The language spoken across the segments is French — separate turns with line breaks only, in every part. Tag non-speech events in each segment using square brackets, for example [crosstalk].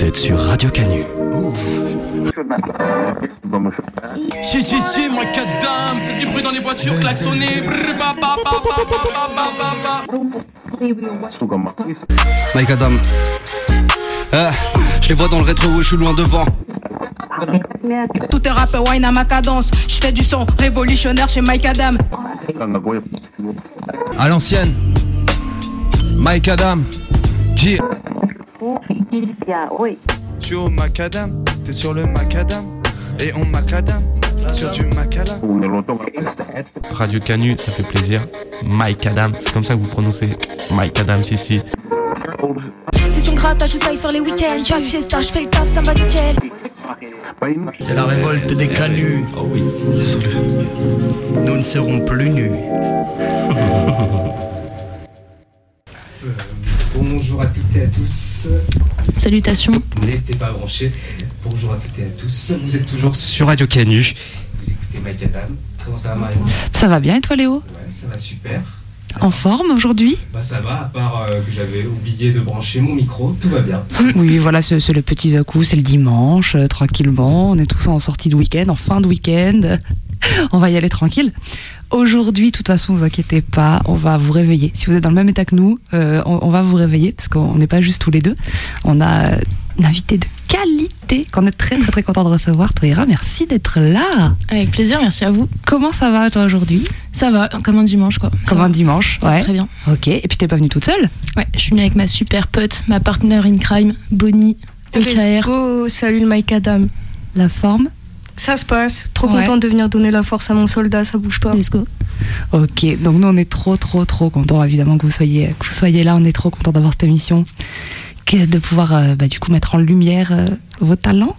Vous êtes sur Radio Canu.
Si, si, si, moi, cadam, faites du bruit dans les voitures, klaxonnez.
Mike Adam. Euh, je les vois dans le rétro, où je suis loin devant.
Tout est rap wine à ma cadence. Je fais du son révolutionnaire chez Mike Adam.
À l'ancienne, Mike Adam. G.
Suis au macadam, t'es sur le macadam, et on macadam sur du macadam.
Radio Canu, ça fait plaisir. Mike Adam, c'est comme ça que vous prononcez Mike Adam, ici.
Session grattage, je sais faire les week-ends. J'ai fiesta, je fais le taf, ça va nickel.
C'est la révolte des canuts. Oh oui. Nous ne serons plus nus. [laughs]
Bonjour à toutes et à tous.
Salutations.
N'étez pas branchés. Bonjour à toutes et à tous. Vous êtes toujours sur Radio Canu. Vous écoutez Mike Adam. Comment ça va Marion
Ça va bien et toi Léo?
Ouais, ça va super.
En forme aujourd'hui?
Bah ça va, à part euh, que j'avais oublié de brancher mon micro, tout va bien. [laughs]
Oui, voilà, c'est le petit coup, c'est le dimanche, euh, tranquillement. On est tous en sortie de week-end, en fin de week-end. [laughs] On va y aller tranquille. Aujourd'hui, de toute façon, vous inquiétez pas, on va vous réveiller. Si vous êtes dans le même état que nous, euh, on, on va vous réveiller parce qu'on n'est pas juste tous les deux. On a euh, une invitée de qualité qu'on est très très très content de recevoir. Toi, Ira, merci d'être là.
Avec plaisir, merci à vous.
Comment ça va toi aujourd'hui?
Ça va, comme un dimanche quoi. Ça
Comme
va.
un dimanche,
Ça
ouais.
Très bien.
Ok. Et puis t'es pas venue toute seule?
Ouais, je suis venue avec ma super pote, ma partner in crime, Bonnie,
go, salut le Mike Adam.
La forme?
Ça se passe, trop
Ouais.
contente de venir donner la force à mon soldat, ça bouge pas.
Let's go.
Ok, donc nous on est trop trop trop contents évidemment que vous soyez, que vous soyez là, on est trop contents d'avoir cette émission, que de pouvoir euh, bah, du coup mettre en lumière euh, vos talents.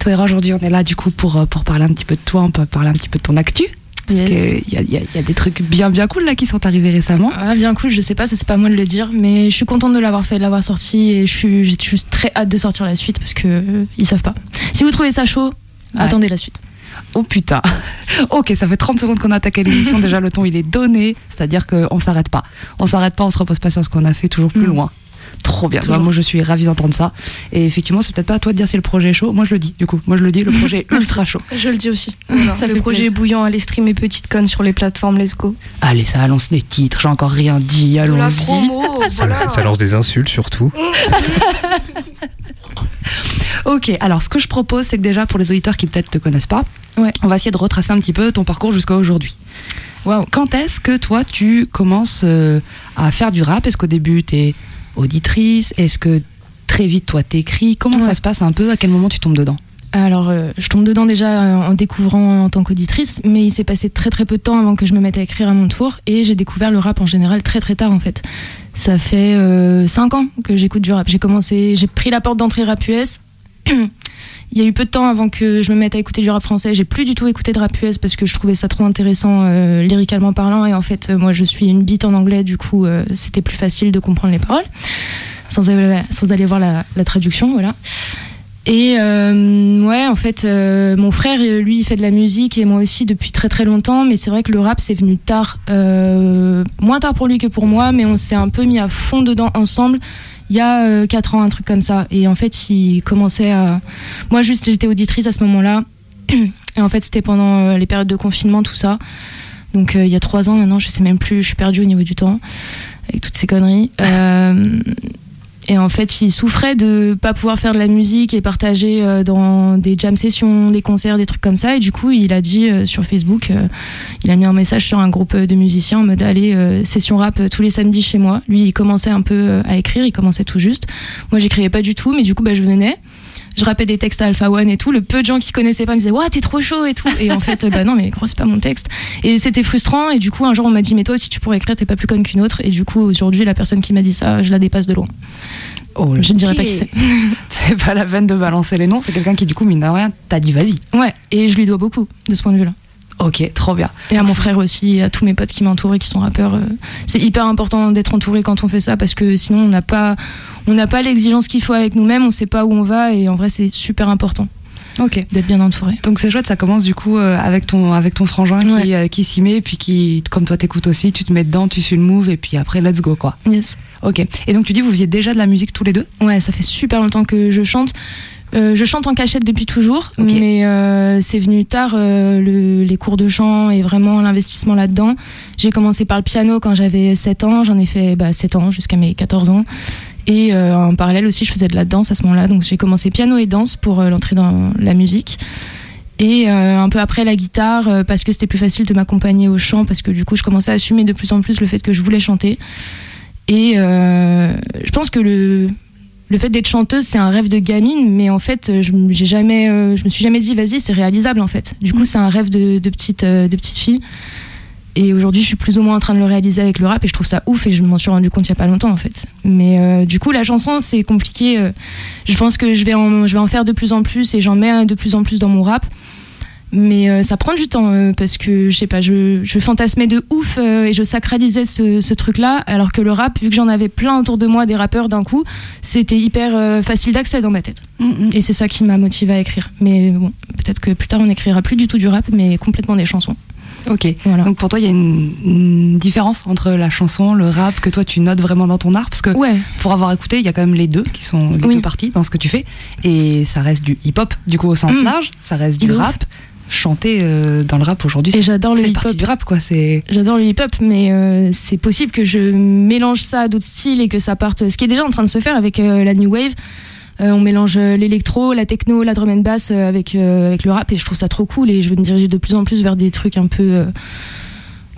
Toi aujourd'hui on est là du coup pour, euh, pour parler un petit peu de toi, on peut parler un petit peu de ton actu. Parce
Yes.
qu'il y a, y y des trucs bien bien cool là qui sont arrivés récemment.
Ah, bien cool, je sais pas, ça c'est pas moi de le dire, mais je suis contente de l'avoir fait, de l'avoir sorti, et je suis, j'ai juste très hâte de sortir la suite parce que euh, ils savent pas. Si vous trouvez ça chaud,
Ouais.
attendez la suite.
Oh putain [laughs] Ok, ça fait 30 secondes qu'on a attaqué l'émission, déjà le ton il est donné, c'est-à-dire qu'on s'arrête pas. On s'arrête pas, on se repose pas sur ce qu'on a fait, toujours plus
Mm.
loin. Trop bien. Bah, moi je suis ravie d'entendre ça. Et effectivement, c'est peut-être pas à toi de dire si le projet est chaud, moi je le dis du coup. Moi je le dis, le projet est [laughs] ultra chaud.
Je le dis aussi. [laughs]
Ça
le
fait
projet est bouillant, allez streamer petite conne sur les plateformes, let's go.
Allez, ça annonce des titres, j'ai encore rien dit, allons-y. [laughs]
voilà.
Ça lance des insultes surtout.
Ok, alors ce que je propose, c'est que déjà pour les auditeurs qui peut-être te connaissent pas,
Ouais.
on va essayer de retracer un petit peu ton parcours jusqu'à aujourd'hui.
Waouh.
Quand est-ce que toi tu commences euh, à faire du rap? Est-ce qu'au début t'es auditrice Est-ce que très vite toi t'écris? Comment ça se passe un peu? À quel moment tu tombes dedans?
Alors, euh, je tombe dedans déjà euh, en découvrant en tant qu'auditrice, mais il s'est passé très très peu de temps avant que je me mette à écrire à mon tour, et j'ai découvert le rap en général très très tard en fait. Ça fait 5 ans que j'écoute du rap. J'ai commencé, j'ai pris la porte d'entrée rap US. [clears throat] Il y a eu peu de temps avant que je me mette à écouter du rap français. J'ai plus du tout écouté de rap US parce que je trouvais ça trop intéressant euh, lyricalement parlant. Et en fait, euh, moi, je suis une bite en anglais, du coup, euh, c'était plus facile de comprendre les paroles sans aller, voir la, traduction, voilà. Et ouais, en fait, mon frère, lui, il fait de la musique et moi aussi depuis très très longtemps. Mais c'est vrai que le rap, c'est venu tard, moins tard pour lui que pour moi, mais on s'est un peu mis à fond dedans ensemble. Il y a 4 ans, un truc comme ça. Et en fait, il commençait à. Moi, juste, j'étais auditrice à ce moment-là. Et en fait, c'était pendant euh, les périodes de confinement, tout ça. Donc, euh, il y a 3 ans maintenant, je sais même plus, je suis perdue au niveau du temps, avec toutes ces conneries. Euh, et en fait, il souffrait de pas pouvoir faire de la musique et partager euh, dans des jam sessions, des concerts, des trucs comme ça. Et du coup, il a dit euh, sur Facebook, euh, il a mis un message sur un groupe de musiciens en mode allez, session rap tous les samedis chez moi. Lui, il commençait un peu à écrire, il commençait tout juste. Moi, j'écrivais pas du tout, mais du coup, bah, je venais. Je rappais des textes à Alpha One et tout. Le peu de gens qui connaissaient pas me disaient Waouh, t'es trop chaud et tout. Et en fait, euh, bah non, mais gros, c'est pas mon texte. Et c'était frustrant. Et du coup, un jour, on m'a dit Mais toi aussi, tu pourrais écrire, t'es pas plus conne qu'une autre. Et du coup, aujourd'hui, la personne qui m'a dit ça, je la dépasse de loin. Je ne dirais pas qui c'est. [laughs]
C'est pas la peine de balancer les noms, c'est quelqu'un qui du coup, mine de rien, t'a dit vas-y.
Ouais, et je lui dois beaucoup de ce point de vue-là.
Ok, trop bien.
Et à mon frère aussi, et à tous mes potes qui m'entourent et qui sont rappeurs. euh, c'est hyper important d'être entouré quand on fait ça parce que sinon on n'a pas, on n'a pas l'exigence qu'il faut avec nous-mêmes, on sait pas où on va et en vrai c'est super important.
Ok.
D'être bien entouré.
Donc c'est chouette, ça commence du coup euh, avec ton avec ton frangin qui, euh, qui s'y met, puis qui, comme toi t'écoutes aussi, tu te mets dedans, tu suis le move, et puis après let's go quoi.
Yes.
Ok. Et donc tu dis vous faisiez déjà de la musique tous les deux?
Ouais, ça fait super longtemps que je chante. Euh, je chante en cachette depuis toujours, mais euh, c'est venu tard euh, le- les cours de chant et vraiment l'investissement là-dedans. J'ai commencé par le piano quand j'avais 7 ans, j'en ai fait bah, 7 ans jusqu'à mes 14 ans. Et en parallèle aussi, je faisais de la danse à ce moment-là. Donc j'ai commencé piano et danse pour l'entrée dans la musique. Et un peu après la guitare, parce que c'était plus facile de m'accompagner au chant, parce que du coup je commençais à assumer de plus en plus le fait que je voulais chanter. Et je pense que le, le fait d'être chanteuse, c'est un rêve de gamine, mais en fait, euh, je, j'ai jamais, euh, je me suis jamais dit, vas-y, c'est réalisable en fait. Du coup, c'est un rêve de, de petite, euh, de petite fille. Et aujourd'hui, je suis plus ou moins en train de le réaliser avec le rap et je trouve ça ouf et je m'en suis rendu compte il y a pas longtemps en fait. Mais euh, du coup, la chanson, c'est compliqué. je pense que je vais, en, je vais en faire de plus en plus et j'en mets de plus en plus dans mon rap. Mais euh, ça prend du temps euh, parce que je sais pas, je, je fantasmais de ouf euh, et je sacralisais ce, ce truc-là, alors que le rap, vu que j'en avais plein autour de moi, des rappeurs d'un coup, c'était hyper facile d'accès dans ma tête. Et c'est ça qui m'a motivé à écrire. Mais bon, peut-être que plus tard on écrira plus du tout du rap, mais complètement des chansons.
Ok. Donc pour toi, il y a une, une différence entre la chanson, le rap, que toi tu notes vraiment dans ton art? Parce que pour avoir écouté, il y a quand même les deux qui sont les deux parties dans ce que tu fais. Et ça reste du hip-hop, du coup au sens
Mm.
large, ça reste du
De ouf.
Chanter euh, dans le rap aujourd'hui,
Et j'adore le hip-hop.
du rap, quoi. C'est
J'adore le hip-hop, mais euh, c'est possible que je mélange ça à d'autres styles et que ça parte. Ce qui est déjà en train de se faire avec euh, la new wave. On mélange l'électro, la techno, la drum and bass avec, avec le rap et je trouve ça trop cool et je veux me diriger de plus en plus vers des trucs un peu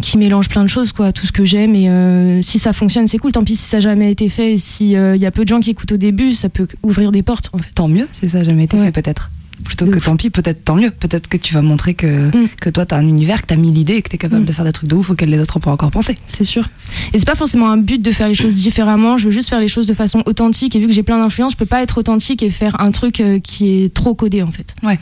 qui mélangent plein de choses, quoi, tout ce que j'aime. Et euh, si ça fonctionne, c'est cool. Tant pis si ça n'a jamais été fait. Et si euh, il y a peu de gens qui écoutent au début, ça peut ouvrir des portes. En fait.
Tant mieux si ça n'a jamais été fait, peut-être. Plutôt que tant pis, peut-être tant mieux. Peut-être que tu vas montrer que, que toi, tu as un univers, que tu as mis l'idée et que tu es capable
Mm.
de faire des trucs de ouf auxquels les autres n'ont pas encore pensé.
C'est sûr. Et c'est pas forcément un but de faire les choses [clears throat] différemment. Je veux juste faire les choses de façon authentique. Et vu que j'ai plein d'influences, je peux pas être authentique et faire un truc euh, qui est trop codé en fait.
Ouais.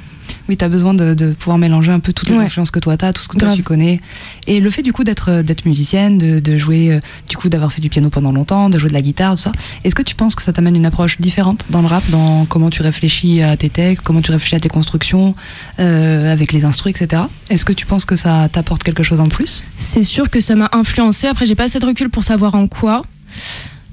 Oui, tu as besoin de, de pouvoir mélanger un peu toutes les
Ouais.
influences que toi tu as, tout ce que toi tu connais. Et le fait du coup d'être euh, d'être musicienne, de, de jouer, euh, du coup d'avoir fait du piano pendant longtemps, de jouer de la guitare, tout ça, est-ce que tu penses que ça t'amène une approche différente dans le rap, dans comment tu réfléchis à tes textes, comment tu réfléchis à tes constructions, euh, avec les instrus, etc. Est-ce que tu penses que ça t'apporte quelque chose en plus?
C'est sûr que ça m'a influencé. Après, j'ai pas assez de recul pour savoir en quoi.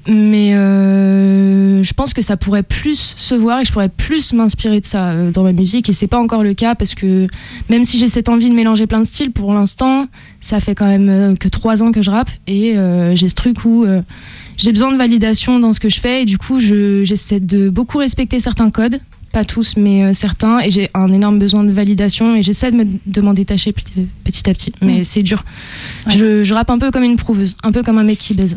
Mais euh, je pense que ça pourrait plus se voir et je pourrais plus m'inspirer de ça euh, dans ma musique. Et c'est pas encore le cas parce que même si j'ai cette envie de mélanger plein de styles, pour l'instant, ça fait quand même euh, que trois ans que je rappe et euh, j'ai ce truc où j'ai besoin de validation dans ce que je fais et du coup, je- j'essaie de beaucoup respecter certains codes. Pas tous, mais certains. Et j'ai un énorme besoin de validation et j'essaie de, me- de m'en détacher petit, petit à petit. Mais c'est dur. Je, je rappe un peu comme une prouveuse, un peu comme un mec qui baise.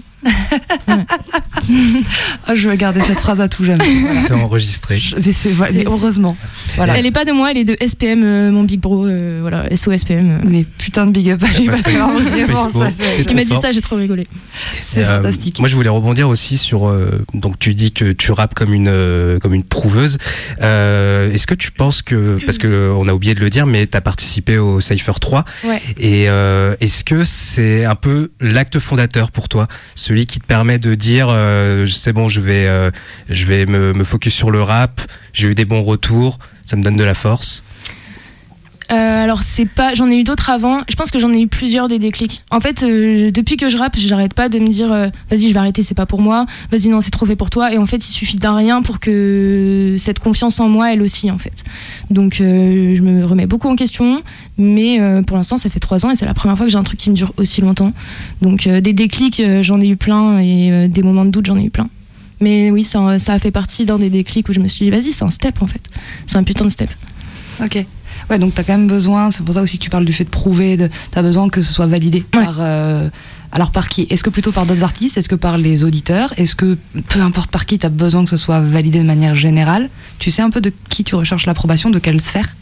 Ah, Je vais garder cette phrase à tout jamais. Voilà.
C'est enregistré.
Mais c'est voilà, mais heureusement. Voilà.
Elle est pas de moi, elle est de SPM, euh, mon big bro. euh, voilà, SO SPM.
Mais putain de big up à lui parce que vraiment, ça
Il m'a dit ça, j'ai trop rigolé.
C'est
Euh,
fantastique.
Moi, je voulais rebondir aussi sur. euh, donc, tu dis que tu rappes comme une euh, comme une prouveuse. Euh, Est-ce que tu penses que parce que euh, on a oublié de le dire, mais tu as participé au Cypher 3
Ouais.
et euh, est-ce que c'est un peu l'acte fondateur pour toi, celui qui te permet de dire euh, c'est bon, je vais euh, je vais me focus sur le rap, j'ai eu des bons retours, ça me donne de la force.
Euh, alors c'est pas, j'en ai eu d'autres avant. Je pense que j'en ai eu plusieurs des déclics. En fait, euh, depuis que je rappe, j'arrête pas de me dire, euh, vas-y, je vais arrêter, c'est pas pour moi. Vas-y, non, c'est trop fait pour toi. Et en fait, il suffit d'un rien pour que cette confiance en moi, elle aussi, en fait. Donc, je me remets beaucoup en question, mais pour l'instant, ça fait trois ans et c'est la première fois que j'ai un truc qui me dure aussi longtemps. Donc, des déclics, j'en ai eu plein et des moments de doute, j'en ai eu plein. Mais oui, ça, ça a fait partie d'un des déclics où je me suis dit, vas-y, c'est un step en fait. C'est un putain de step.
Ok. Ouais, donc tu as quand même besoin, c'est pour ça aussi que tu parles du fait de prouver, de, tu as besoin que ce soit validé par. euh, alors par qui? Est-ce que plutôt par d'autres artistes? Est-ce que par les auditeurs? Est-ce que peu importe par qui, tu as besoin que ce soit validé de manière générale? Tu sais un peu de qui tu recherches l'approbation, de quelle sphère?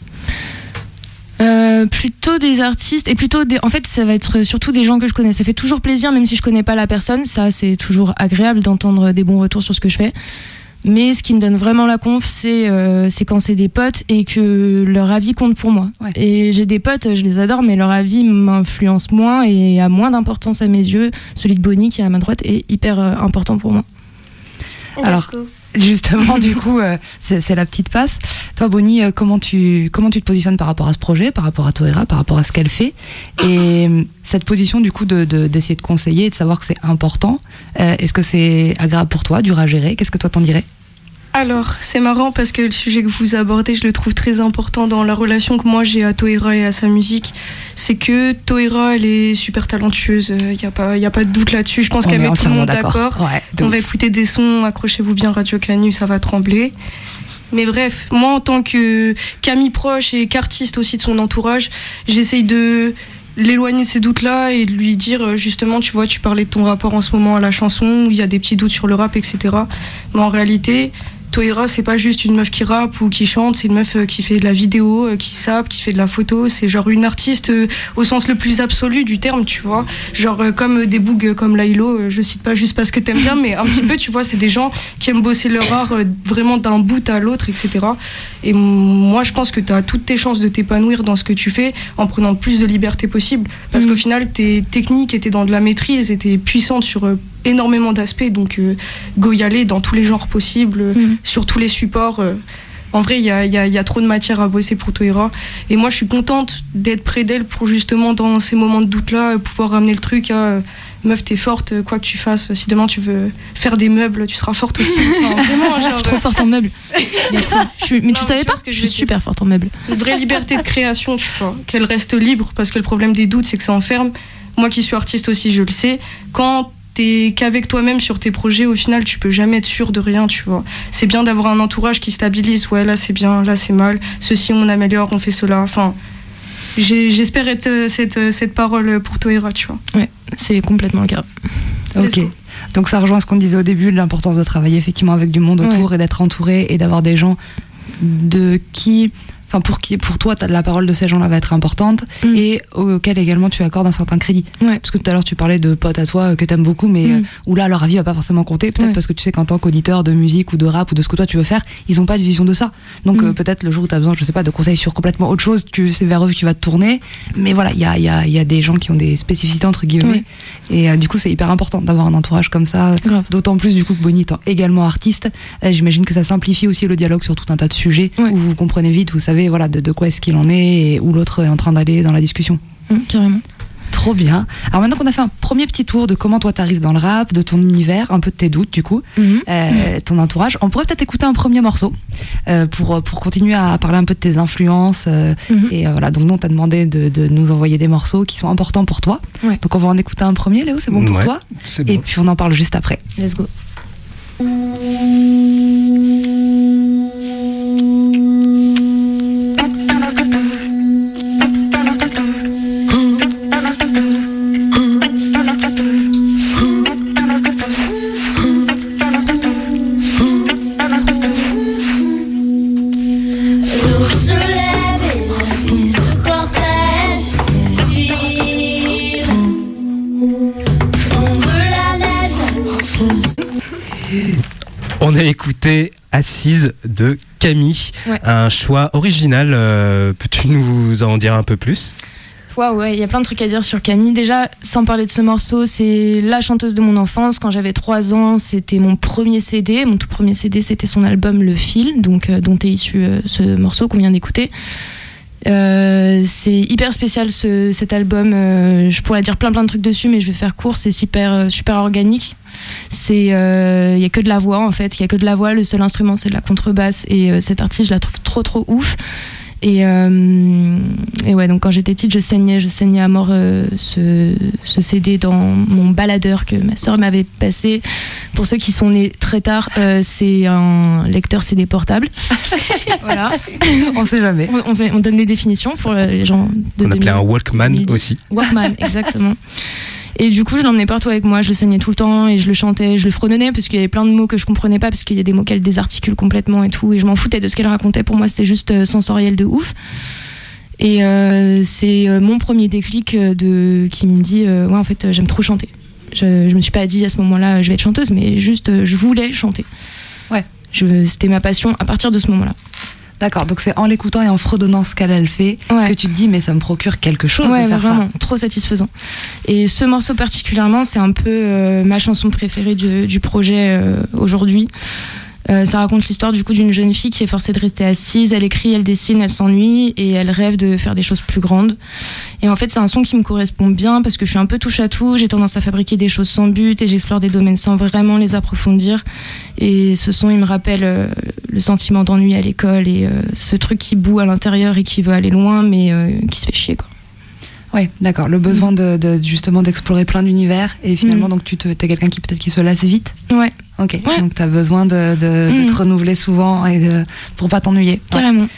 Euh, plutôt des artistes et plutôt des en fait ça va être surtout des gens que je connais. Ça fait toujours plaisir même si je connais pas la personne. Ça c'est toujours agréable d'entendre des bons retours sur ce que je fais mais ce qui me donne vraiment la conf c'est euh, c'est quand c'est des potes et que leur avis compte pour moi. Et j'ai des potes je les adore mais leur avis m'influence moins et a moins d'importance à mes yeux. Celui de Bonnie qui est à ma droite est hyper euh, important pour moi.
Alors, Justement, du [laughs] coup, euh, c'est la petite passe. Toi, Bonnie, euh, comment tu, comment tu te positionnes par rapport à ce projet, par rapport à Toera, par rapport à ce qu'elle fait? Et cette position, du coup, d'essayer de, d'essayer de conseiller et de savoir que c'est important, euh, est-ce que c'est agréable pour toi, dur à gérer? Qu'est-ce que toi t'en dirais?
Alors, c'est marrant parce que le sujet que vous abordez, je le trouve très important dans la relation que moi j'ai à Toera et à sa musique. C'est que Toera, elle est super talentueuse, il n'y a, pas- y a pas de doute là-dessus. Je pense qu'elle
est
met tout le monde
d'accord. Ouais,
On va écouter des sons, accrochez-vous bien Radio Canu, ça va trembler. Mais bref, moi en tant que qu'ami proche et qu'artiste aussi de son entourage, j'essaye de l'éloigner de ces doutes-là et de lui dire euh, justement, tu vois, tu parlais de ton rapport en ce moment à la chanson, où il y a des petits doutes sur le rap, etc. Mais en réalité, Toera, c'est pas juste une meuf qui rappe ou qui chante, c'est une meuf euh, qui fait de la vidéo, euh, qui sape, qui fait de la photo. C'est genre une artiste euh, au sens le plus absolu du terme, tu vois. Genre comme des bougs comme Lailo, je cite pas juste parce que t'aimes bien, mais un petit peu, tu vois, c'est des gens qui aiment bosser leur art vraiment d'un bout à l'autre, etc. Et moi, je pense que tu as toutes tes chances de t'épanouir dans ce que tu fais en prenant le plus de liberté possible. Parce qu'au final, t'es technique et t'es dans de la maîtrise et t'es puissante sur énormément d'aspects. Donc, euh, go y aller dans tous les genres possibles, euh, sur tous les supports. euh. En vrai, il y a, y y trop de matière à bosser pour Toera. Et moi, je suis contente d'être près d'elle pour justement, dans ces moments de doute-là, pouvoir ramener le truc à meuf, t'es forte, quoi que tu fasses. Si demain tu veux faire des meubles, tu seras forte aussi. [laughs] Enfin, vraiment,
Je suis trop forte en meubles. Je suis- mais
Non,
tu
mais
savais pas
que
Je suis super forte en meubles.
une vraie liberté de création, tu vois, qu'elle reste libre, parce que le problème des doutes, c'est que ça enferme. Moi qui suis artiste aussi, je le sais. Quand t'es qu'avec toi-même sur tes projets, au final, tu peux jamais être sûr de rien, tu vois. C'est bien d'avoir un entourage qui stabilise. Ouais, là c'est bien, là c'est mal. Ceci on améliore, on fait cela. Enfin, j'espère être euh, cette, euh, cette parole pour Toera, tu vois.
Ouais, c'est complètement le cas.
Ok. Donc ça rejoint ce qu'on disait au début, l'importance de travailler effectivement avec du monde autour et d'être entouré et d'avoir des gens de qui, enfin pour qui, pour toi, la parole de ces gens-là va être importante et auquel également tu accordes un certain crédit. Parce que tout à l'heure tu parlais de potes à toi euh, que t'aimes beaucoup, mais
Mm.
euh, où là leur avis va pas forcément compter, peut-être parce que tu sais qu'en tant qu'auditeur de musique ou de rap ou de ce que toi tu veux faire, ils ont pas de vision de ça. Donc
Mm.
euh, peut-être le jour où tu as besoin, je sais pas, de conseils sur complètement autre chose, tu c'est vers eux que tu vas te tourner. Mais voilà, il y a, il y, a, y a des gens qui ont des spécificités entre guillemets. Et euh, du coup, c'est hyper important d'avoir un entourage comme ça. D'autant plus du coup que Bonnie étant également artiste, euh, j'imagine que ça simplifie aussi le dialogue sur tout un tas de sujets où vous comprenez vite, vous savez voilà de, de quoi est-ce qu'il en est et où l'autre est en train d'aller dans la discussion.
Mm, carrément.
Trop bien. Alors maintenant qu'on a fait un premier petit tour de comment toi t'arrives dans le rap, de ton univers, un peu de tes doutes du coup,
Mhm.
euh, ton entourage, on pourrait peut-être écouter un premier morceau euh, pour, pour continuer à parler un peu de tes influences. euh,
Mhm.
Et euh, voilà, donc nous on t'a demandé de, de nous envoyer des morceaux qui sont importants pour toi. Donc on va en écouter un premier, Léo, c'est bon pour
Ouais,
toi Et
bon.
puis on en parle juste après.
Let's go.
A écouté Assise de Camille,
Ouais.
un choix original. euh, Peux-tu nous en dire un peu plus?
Waouh, ouais, il y a plein de trucs à dire sur Camille. Déjà, sans parler de ce morceau, c'est la chanteuse de mon enfance. Quand j'avais 3 ans, c'était mon premier CD. Mon tout premier CD, c'était son album Le Fil, donc, euh, dont est issu euh, ce morceau qu'on vient d'écouter. Euh, c'est hyper spécial ce- cet album. Euh, je pourrais dire plein plein de trucs dessus, mais je vais faire court. C'est super euh, super organique. Il y a que de la voix en fait. Il y a que de la voix. Le seul instrument c'est de la contrebasse et euh, cette artiste je la trouve trop trop ouf. Et, euh, et ouais, donc quand j'étais petite, je saignais, je saignais à mort euh, ce, ce CD dans mon baladeur que ma sœur m'avait passé. Pour ceux qui sont nés très tard, euh, c'est un lecteur CD portable. [laughs] voilà.
On sait jamais.
On, on fait- on donne les définitions pour les gens de
On appelait
2000.
un Walkman aussi.
Walkman, [laughs] exactement. Et du coup, je l'emmenais partout avec moi, je le saignais tout le temps et je le chantais, je le fredonnais parce qu'il y avait plein de mots que je comprenais pas parce qu'il y a des mots qu'elle désarticule complètement et tout. Et je m'en foutais de ce qu'elle racontait. Pour moi, c'était juste euh, sensoriel de ouf. Et euh, c'est euh, mon premier déclic de, qui me dit euh, Ouais, en fait, j'aime trop chanter. Je, je me suis pas dit à ce moment-là, je vais être chanteuse, mais juste, je voulais chanter.
Ouais.
C'était ma passion à partir de ce moment-là.
D'accord, donc c'est en l'écoutant et en fredonnant ce qu'elle elle fait que tu te dis mais ça me procure quelque chose
Ouais,
de faire
vraiment,
ça.
trop satisfaisant. Et ce morceau particulièrement, c'est un peu euh, ma chanson préférée du, du projet euh, aujourd'hui. Euh, ça raconte l'histoire du coup d'une jeune fille qui est forcée de rester assise. Elle écrit, elle dessine, elle s'ennuie et elle rêve de faire des choses plus grandes. Et en fait, c'est un son qui me correspond bien parce que je suis un peu touche à tout. J'ai tendance à fabriquer des choses sans but et j'explore des domaines sans vraiment les approfondir. Et ce son, il me rappelle euh, le sentiment d'ennui à l'école et euh, ce truc qui boue à l'intérieur et qui veut aller loin mais qui se fait chier quoi.
Ouais, d'accord. Le besoin de, de- justement d'explorer plein d'univers et finalement
Mm.
donc tu te, t'es quelqu'un qui peut-être qui se lasse vite.
Ouais.
Ok. Donc t'as besoin de, de, de
Mm.
te renouveler souvent et de, pour pas t'ennuyer. Ouais.
Carrément.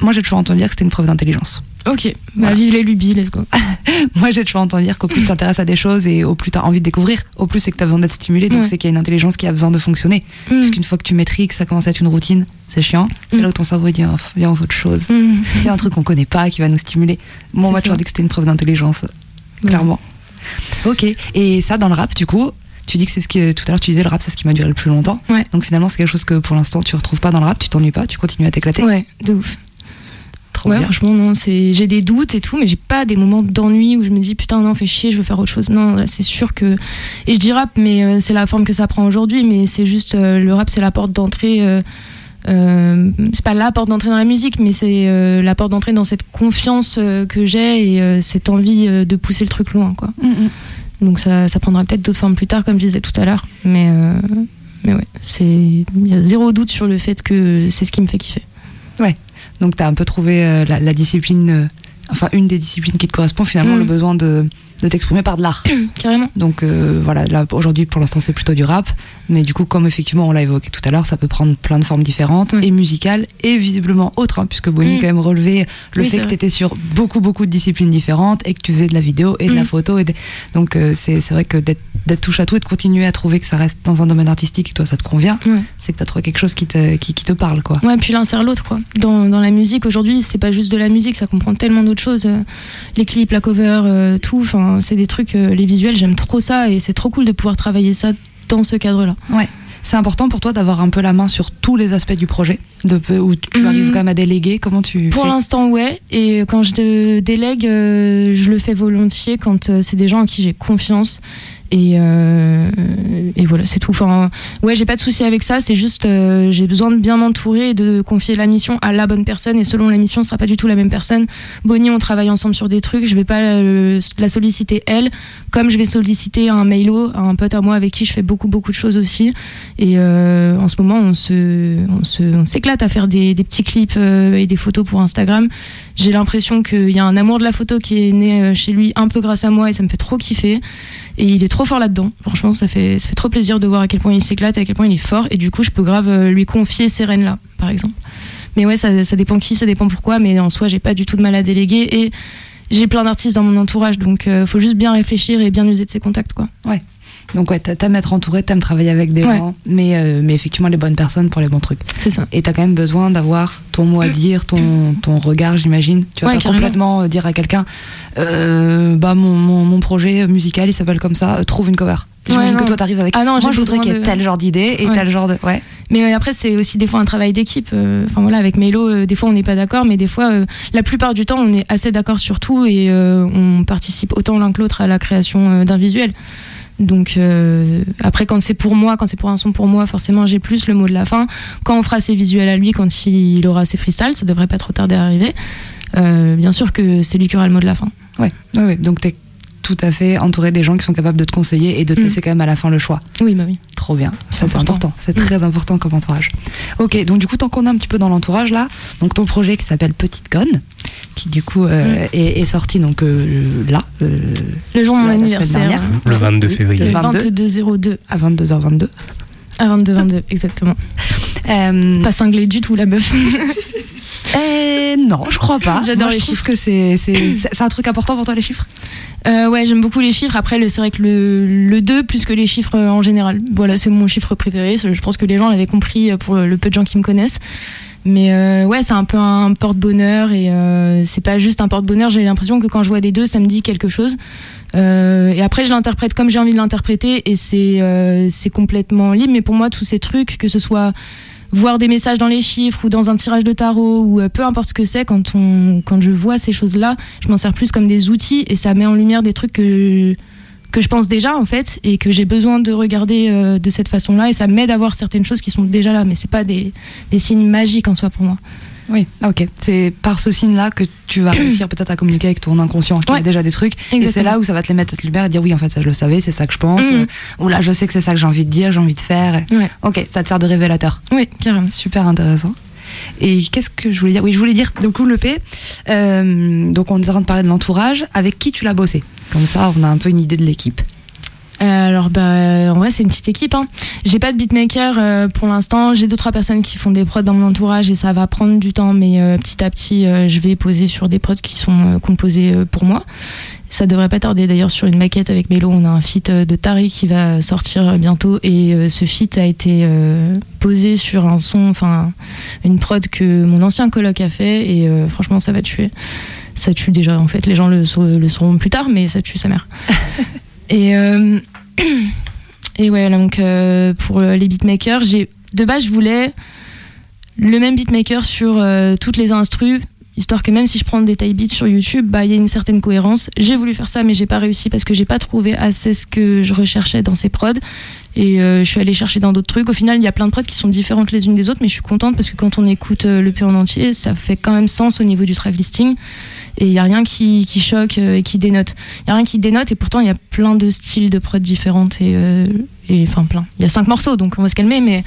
Moi j'ai toujours entendu dire que c'était une preuve d'intelligence.
Ok, bah vive les lubies, let's go. [laughs]
Moi j'ai toujours entendu dire qu'au plus tu t'intéresses à des choses et au plus tu as envie de découvrir, au plus c'est que tu as besoin d'être stimulé. Donc
Ouais.
c'est qu'il y a une intelligence qui a besoin de fonctionner.
Mm.
Puisqu'une fois que tu maîtrises, que ça commence à être une routine, c'est chiant. C'est là où ton cerveau il dit oh, viens on fait autre chose.
Mm.
Viens un truc qu'on connaît pas qui va nous stimuler. Moi on
C'est
m'a
ça.
toujours dit que c'était une preuve d'intelligence. Clairement. Ok. Et ça dans le rap du coup. Tu dis que c'est ce que tout à l'heure tu disais le rap c'est ce qui m'a duré le plus longtemps.
Ouais.
Donc finalement c'est quelque chose que pour l'instant tu retrouves pas dans le rap, tu t'ennuies pas, tu continues à t'éclater.
Ouais, de ouf.
Trop
ouais,
bien.
franchement, non, c'est, j'ai des doutes et tout, mais j'ai pas des moments d'ennui où je me dis putain, non, fais chier, je veux faire autre chose. Non, c'est sûr que. Et je dis rap, mais euh, c'est la forme que ça prend aujourd'hui, mais c'est juste. euh, le rap, c'est la porte d'entrée. euh, euh, c'est pas la porte d'entrée dans la musique, mais c'est euh, la porte d'entrée dans cette confiance euh, que j'ai et cette envie de pousser le truc loin, quoi. Donc ça, ça prendra peut-être d'autres formes plus tard, comme je disais tout à l'heure, mais. mais ouais, c'est il y a zéro doute sur le fait que c'est ce qui me fait kiffer.
Ouais. Donc tu as un peu trouvé euh, la, la discipline, euh, enfin une des disciplines qui te correspond finalement,
Mm.
le besoin de, de t'exprimer par de l'art. [clears throat]
Carrément.
Donc euh, voilà, là aujourd'hui pour l'instant c'est plutôt du rap, mais du coup comme effectivement on l'a évoqué tout à l'heure, ça peut prendre plein de formes différentes, et musicales, et visiblement autres, hein, puisque Bonnie
Mm.
a quand même relevé le
Oui,
fait que tu étais sur beaucoup beaucoup de disciplines différentes, et que tu faisais de la vidéo et de la
Mm.
photo. Et Donc euh, c'est vrai que d'être touche à tout et de continuer à trouver que ça reste dans un domaine artistique et toi ça te convient,
Ouais.
c'est que tu as trouvé quelque chose qui te, qui, qui te parle quoi.
Ouais, puis l'un sert l'autre, quoi. Dans, dans la musique, aujourd'hui, c'est pas juste de la musique, ça comprend tellement d'autres choses. euh, Les clips, la cover, euh, tout. Enfin, c'est des trucs, euh, les visuels, j'aime trop ça et c'est trop cool de pouvoir travailler ça dans ce cadre-là.
Ouais. C'est important pour toi d'avoir un peu la main sur tous les aspects du projet, de où tu
Mm.
arrives quand même à déléguer. Comment tu
Pour l'instant, ouais. Et quand je délègue, euh, je le fais volontiers quand euh, c'est des gens en qui j'ai confiance. Et, euh, et voilà, c'est tout. Enfin, ouais, j'ai pas de souci avec ça. C'est juste, euh, j'ai besoin de bien m'entourer et de confier la mission à la bonne personne. Et selon la mission, ce sera pas du tout la même personne. Bonnie, on travaille ensemble sur des trucs. Je vais pas euh, la solliciter elle, comme je vais solliciter un mailo, un pote à moi avec qui je fais beaucoup beaucoup de choses aussi. Et euh, en ce moment, on se, on s'éclate à faire des, petits clips et des photos pour Instagram. J'ai l'impression qu'il y a un amour de la photo qui est né euh, chez lui un peu grâce à moi et ça me fait trop kiffer. Et il est trop fort là-dedans. Franchement, ça fait, ça fait trop plaisir de voir à quel point il s'éclate, à quel point il est fort. Et du coup, je peux grave euh, lui confier ces rênes-là, par exemple. Mais ouais, ça, ça dépend qui, ça dépend pourquoi. Mais en soi, j'ai pas du tout de mal à déléguer. Et j'ai plein d'artistes dans mon entourage. Donc, euh, faut juste bien réfléchir et bien user de ses contacts, quoi.
Ouais. Donc ouais, t'a- t'aimes être entouré, t'aimes travailler avec des
Ouais.
gens, mais, euh, mais effectivement les bonnes personnes pour les bons trucs.
C'est ça.
Et t'as quand même besoin d'avoir ton mot à dire, ton, ton regard, j'imagine. Tu vas
Ouais,
pas
carrément.
complètement euh, dire à quelqu'un, euh, bah mon, mon, mon projet musical il s'appelle comme ça, trouve une cover. J'imagine
Ouais,
que toi t'arrives avec.
Ah non,
moi je voudrais qu'il y ait
de-
tel genre d'idée et tel genre de. Ouais.
Mais après, c'est aussi des fois un travail d'équipe. Enfin voilà, avec Mélo, des fois on n'est pas d'accord, mais des fois, la plupart du temps, on est assez d'accord sur tout et on participe autant l'un que l'autre à la création d'un visuel. Donc euh, après, quand c'est pour moi, quand c'est pour un son pour moi, forcément, j'ai plus le mot de la fin. Quand on fera ses visuels à lui, quand il aura ses freestyles, ça devrait pas trop tarder à arriver. euh, bien sûr que c'est lui qui aura le mot de la fin.
Ouais. ouais, ouais. Donc t'es tout à fait entouré des gens qui sont capables de te conseiller et de te
Mm.
laisser quand même à la fin le choix.
Oui, bah oui.
Trop bien. Ça, c'est
important.
important. C'est très important comme entourage. Ok, donc du coup, tant qu'on est un petit peu dans l'entourage là, donc ton projet qui s'appelle Petite Conne, qui du coup euh, est, est sorti donc euh, là, euh,
Le jour de mon anniversaire.
Le 22 février.
Le
22.
22-02.
à 22h22.
À 22-22, exactement.
Euh,
Pas cinglé du tout, la meuf. [laughs]
euh, non, je crois pas.
J'adore les
je
chiffres.
que c'est c'est [clears throat] c'est- c'est un truc important pour toi les chiffres?
Euh, ouais, j'aime beaucoup les chiffres. Après, c'est vrai que le, le 2 plus que les chiffres euh, en général. Voilà, c'est mon chiffre préféré. Je pense que les gens l'avaient compris euh, pour le peu de gens qui me connaissent. Mais euh, ouais, c'est un peu un porte-bonheur et euh, c'est pas juste un porte-bonheur. J'ai l'impression que quand je vois des deux, ça me dit quelque chose. Euh, et après, je l'interprète comme j'ai envie de l'interpréter et c'est complètement libre. Mais pour moi, tous ces trucs, que ce soit voir des messages dans les chiffres ou dans un tirage de tarot ou euh, peu importe ce que c'est, quand, quand je vois ces choses-là, je m'en sers plus comme des outils et ça met en lumière des trucs que, que je pense déjà en fait et que j'ai besoin de regarder euh, de cette façon-là et ça m'aide à voir certaines choses qui sont déjà là mais c'est pas des, des signes magiques en soi pour moi.
Oui, ah, ok. C'est par ce signe-là que tu vas [clears throat] réussir peut-être à communiquer avec ton inconscient qui a déjà des trucs. Et c'est
Exactement.
là où ça va te les mettre à te lumière et dire oui, en fait, ça je le savais, c'est ça que je pense.
Mhm.
euh, Ou là, je sais que c'est ça que j'ai envie de dire, j'ai envie de faire.
Ouais.
Ok, ça te sert de révélateur.
Oui, carrément.
Super intéressant. Et qu'est-ce que je voulais dire? Oui, je voulais dire, du coup, le P, euh, donc on est en train de parler de l'entourage. Avec qui tu l'as bossé? Comme ça, on a un peu une idée de l'équipe.
Euh, alors bah en vrai c'est une petite équipe. Hein. J'ai pas de beatmaker euh, pour l'instant. J'ai deux trois personnes qui font des prods dans mon entourage et ça va prendre du temps, mais euh, petit à petit euh, je vais poser sur des prods qui sont euh, composés pour moi. Ça devrait pas tarder d'ailleurs sur une maquette avec Mélo. On a un feat de Tari qui va sortir bientôt et ce feat a été posé sur un son, enfin une prod que mon ancien coloc a fait et franchement ça va tuer. Ça tue déjà en fait. Les gens le, le sauront plus tard, mais ça tue sa mère. [laughs] et euh, [clears throat] et ouais, donc euh, pour les beatmakers, de base je voulais le même beatmaker sur euh, toutes les instrus, histoire que même si je prends des taille beats sur YouTube, bah il y a une certaine cohérence. J'ai voulu faire ça, mais j'ai pas réussi parce que j'ai pas trouvé assez ce que je recherchais dans ces prods. Et euh, je suis allée chercher dans d'autres trucs. Au final, il y a plein de prods qui sont différentes les unes des autres, mais je suis contente parce que quand on écoute euh, le P en entier, ça fait quand même sens au niveau du track listing. Et il y a rien qui, choque euh, et qui dénote. Il y a rien qui dénote et pourtant il y a plein de styles de prods différentes euh, et enfin plein. Il y a cinq morceaux, donc on va se calmer, mais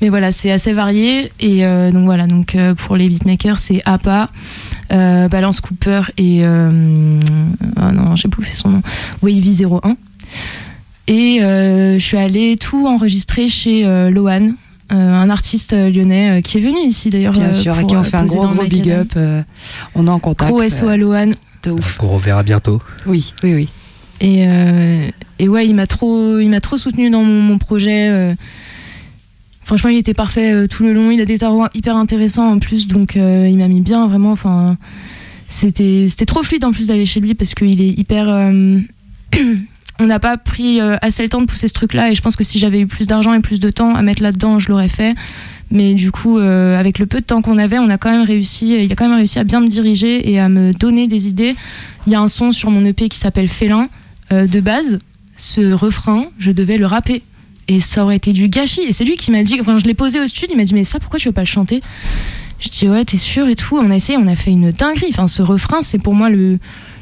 mais voilà, c'est assez varié. Et euh, donc voilà, donc pour les beatmakers, c'est APA, Balance Cooper et. Ah non, j'ai bouffé son nom. Wavy 01. Et je suis allée tout enregistrer chez euh, un artiste euh, lyonnais euh, qui est venu ici d'ailleurs.
Bien
euh,
sûr, à
pour,
qui on
euh,
fait un gros, gros big up. euh, on est en contact.
Gros SO
euh,
à Lohan.
de ouf.
Qu'on reverra bientôt.
Oui, oui, oui.
Et, euh, et ouais, il m'a trop, il m'a trop soutenu dans mon, mon projet. euh. franchement, il était parfait euh, tout le long. Il a des tarots hyper intéressants en plus, donc euh, il m'a mis bien vraiment. Enfin, c'était, c'était trop fluide en plus d'aller chez lui parce qu'il est hyper. [clears throat] euh, on n'a pas pris euh, assez le temps de pousser ce truc-là, et je pense que si j'avais eu plus d'argent et plus de temps à mettre là-dedans, je l'aurais fait. Mais du coup, euh, avec le peu de temps qu'on avait, on a quand même réussi. Il a quand même réussi à bien me diriger et à me donner des idées. Il y a un son sur mon EP qui s'appelle Félin. Euh, de base, ce refrain, je devais le rapper. Et ça aurait été du gâchis. Et c'est lui qui m'a dit, quand je l'ai posé au studio, il m'a dit Mais ça, pourquoi tu veux pas le chanter? Je dis Ouais, t'es sûr et tout. On a essayé, on a fait une dinguerie. Enfin, ce refrain, c'est pour moi le,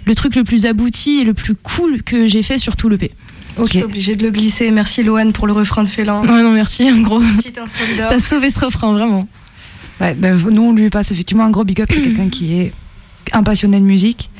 le truc le plus abouti et le plus cool que j'ai fait sur tout l'EP.
Je suis obligée de le glisser. Merci Loane pour le refrain de Félin.
Ouais, non, merci, en gros.
Si un. [laughs]
T'as sauvé ce refrain, vraiment.
Ouais, ben, nous, on lui passe effectivement un gros big up. C'est [clears throat] quelqu'un qui est un passionné de musique,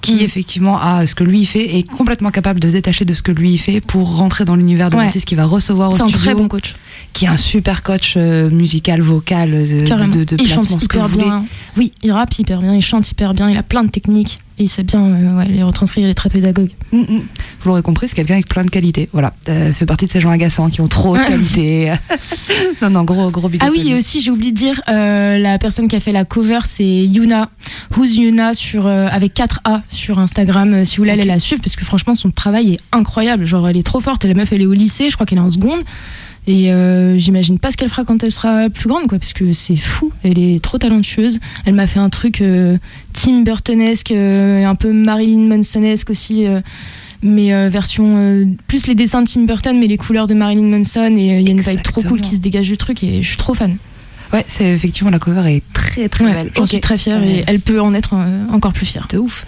qui effectivement a ce que lui il fait et complètement capable de se détacher de ce que lui il fait pour rentrer dans l'univers de
Ouais.
l'artiste qu'il va recevoir au
C'est un très bon coach.
Qui est un super coach euh, musical, vocal, euh,
Carrément.
de, de
il chante
placement, ce que vous
bien. Oui, il rappe hyper bien, il chante hyper bien, il a plein de techniques et il sait bien euh, ouais, les retranscrire, il est très pédagogue.
Mm, mm. Vous l'aurez compris, c'est quelqu'un avec plein de qualités. Voilà, euh, fait partie de ces gens agaçants qui ont trop de [laughs] qualités. [laughs] non, non, gros, gros big
Ah oui, et aussi j'ai oublié de dire, euh, la personne qui a fait la cover, c'est Yuna, Who's Yuna sur, avec 4 A sur Instagram. Si vous voulez aller la suivre, parce que franchement son travail est incroyable. Genre elle est trop forte. La meuf elle est au lycée, je crois qu'elle est en seconde. Et euh, j'imagine pas ce qu'elle fera quand elle sera plus grande, quoi, parce que c'est fou. Elle est trop talentueuse. Elle m'a fait un truc euh, Tim Burtonesque, euh, un peu Marilyn Mansonesque aussi. mais version plus les dessins de Tim Burton mais les couleurs de Marilyn Manson et il y a une vibe trop cool qui se dégage du truc et je suis trop fan.
Ouais, c'est effectivement la cover est très très
Ouais,
belle.
J'en suis très fière et elle peut en être euh, encore plus fière.
De ouf.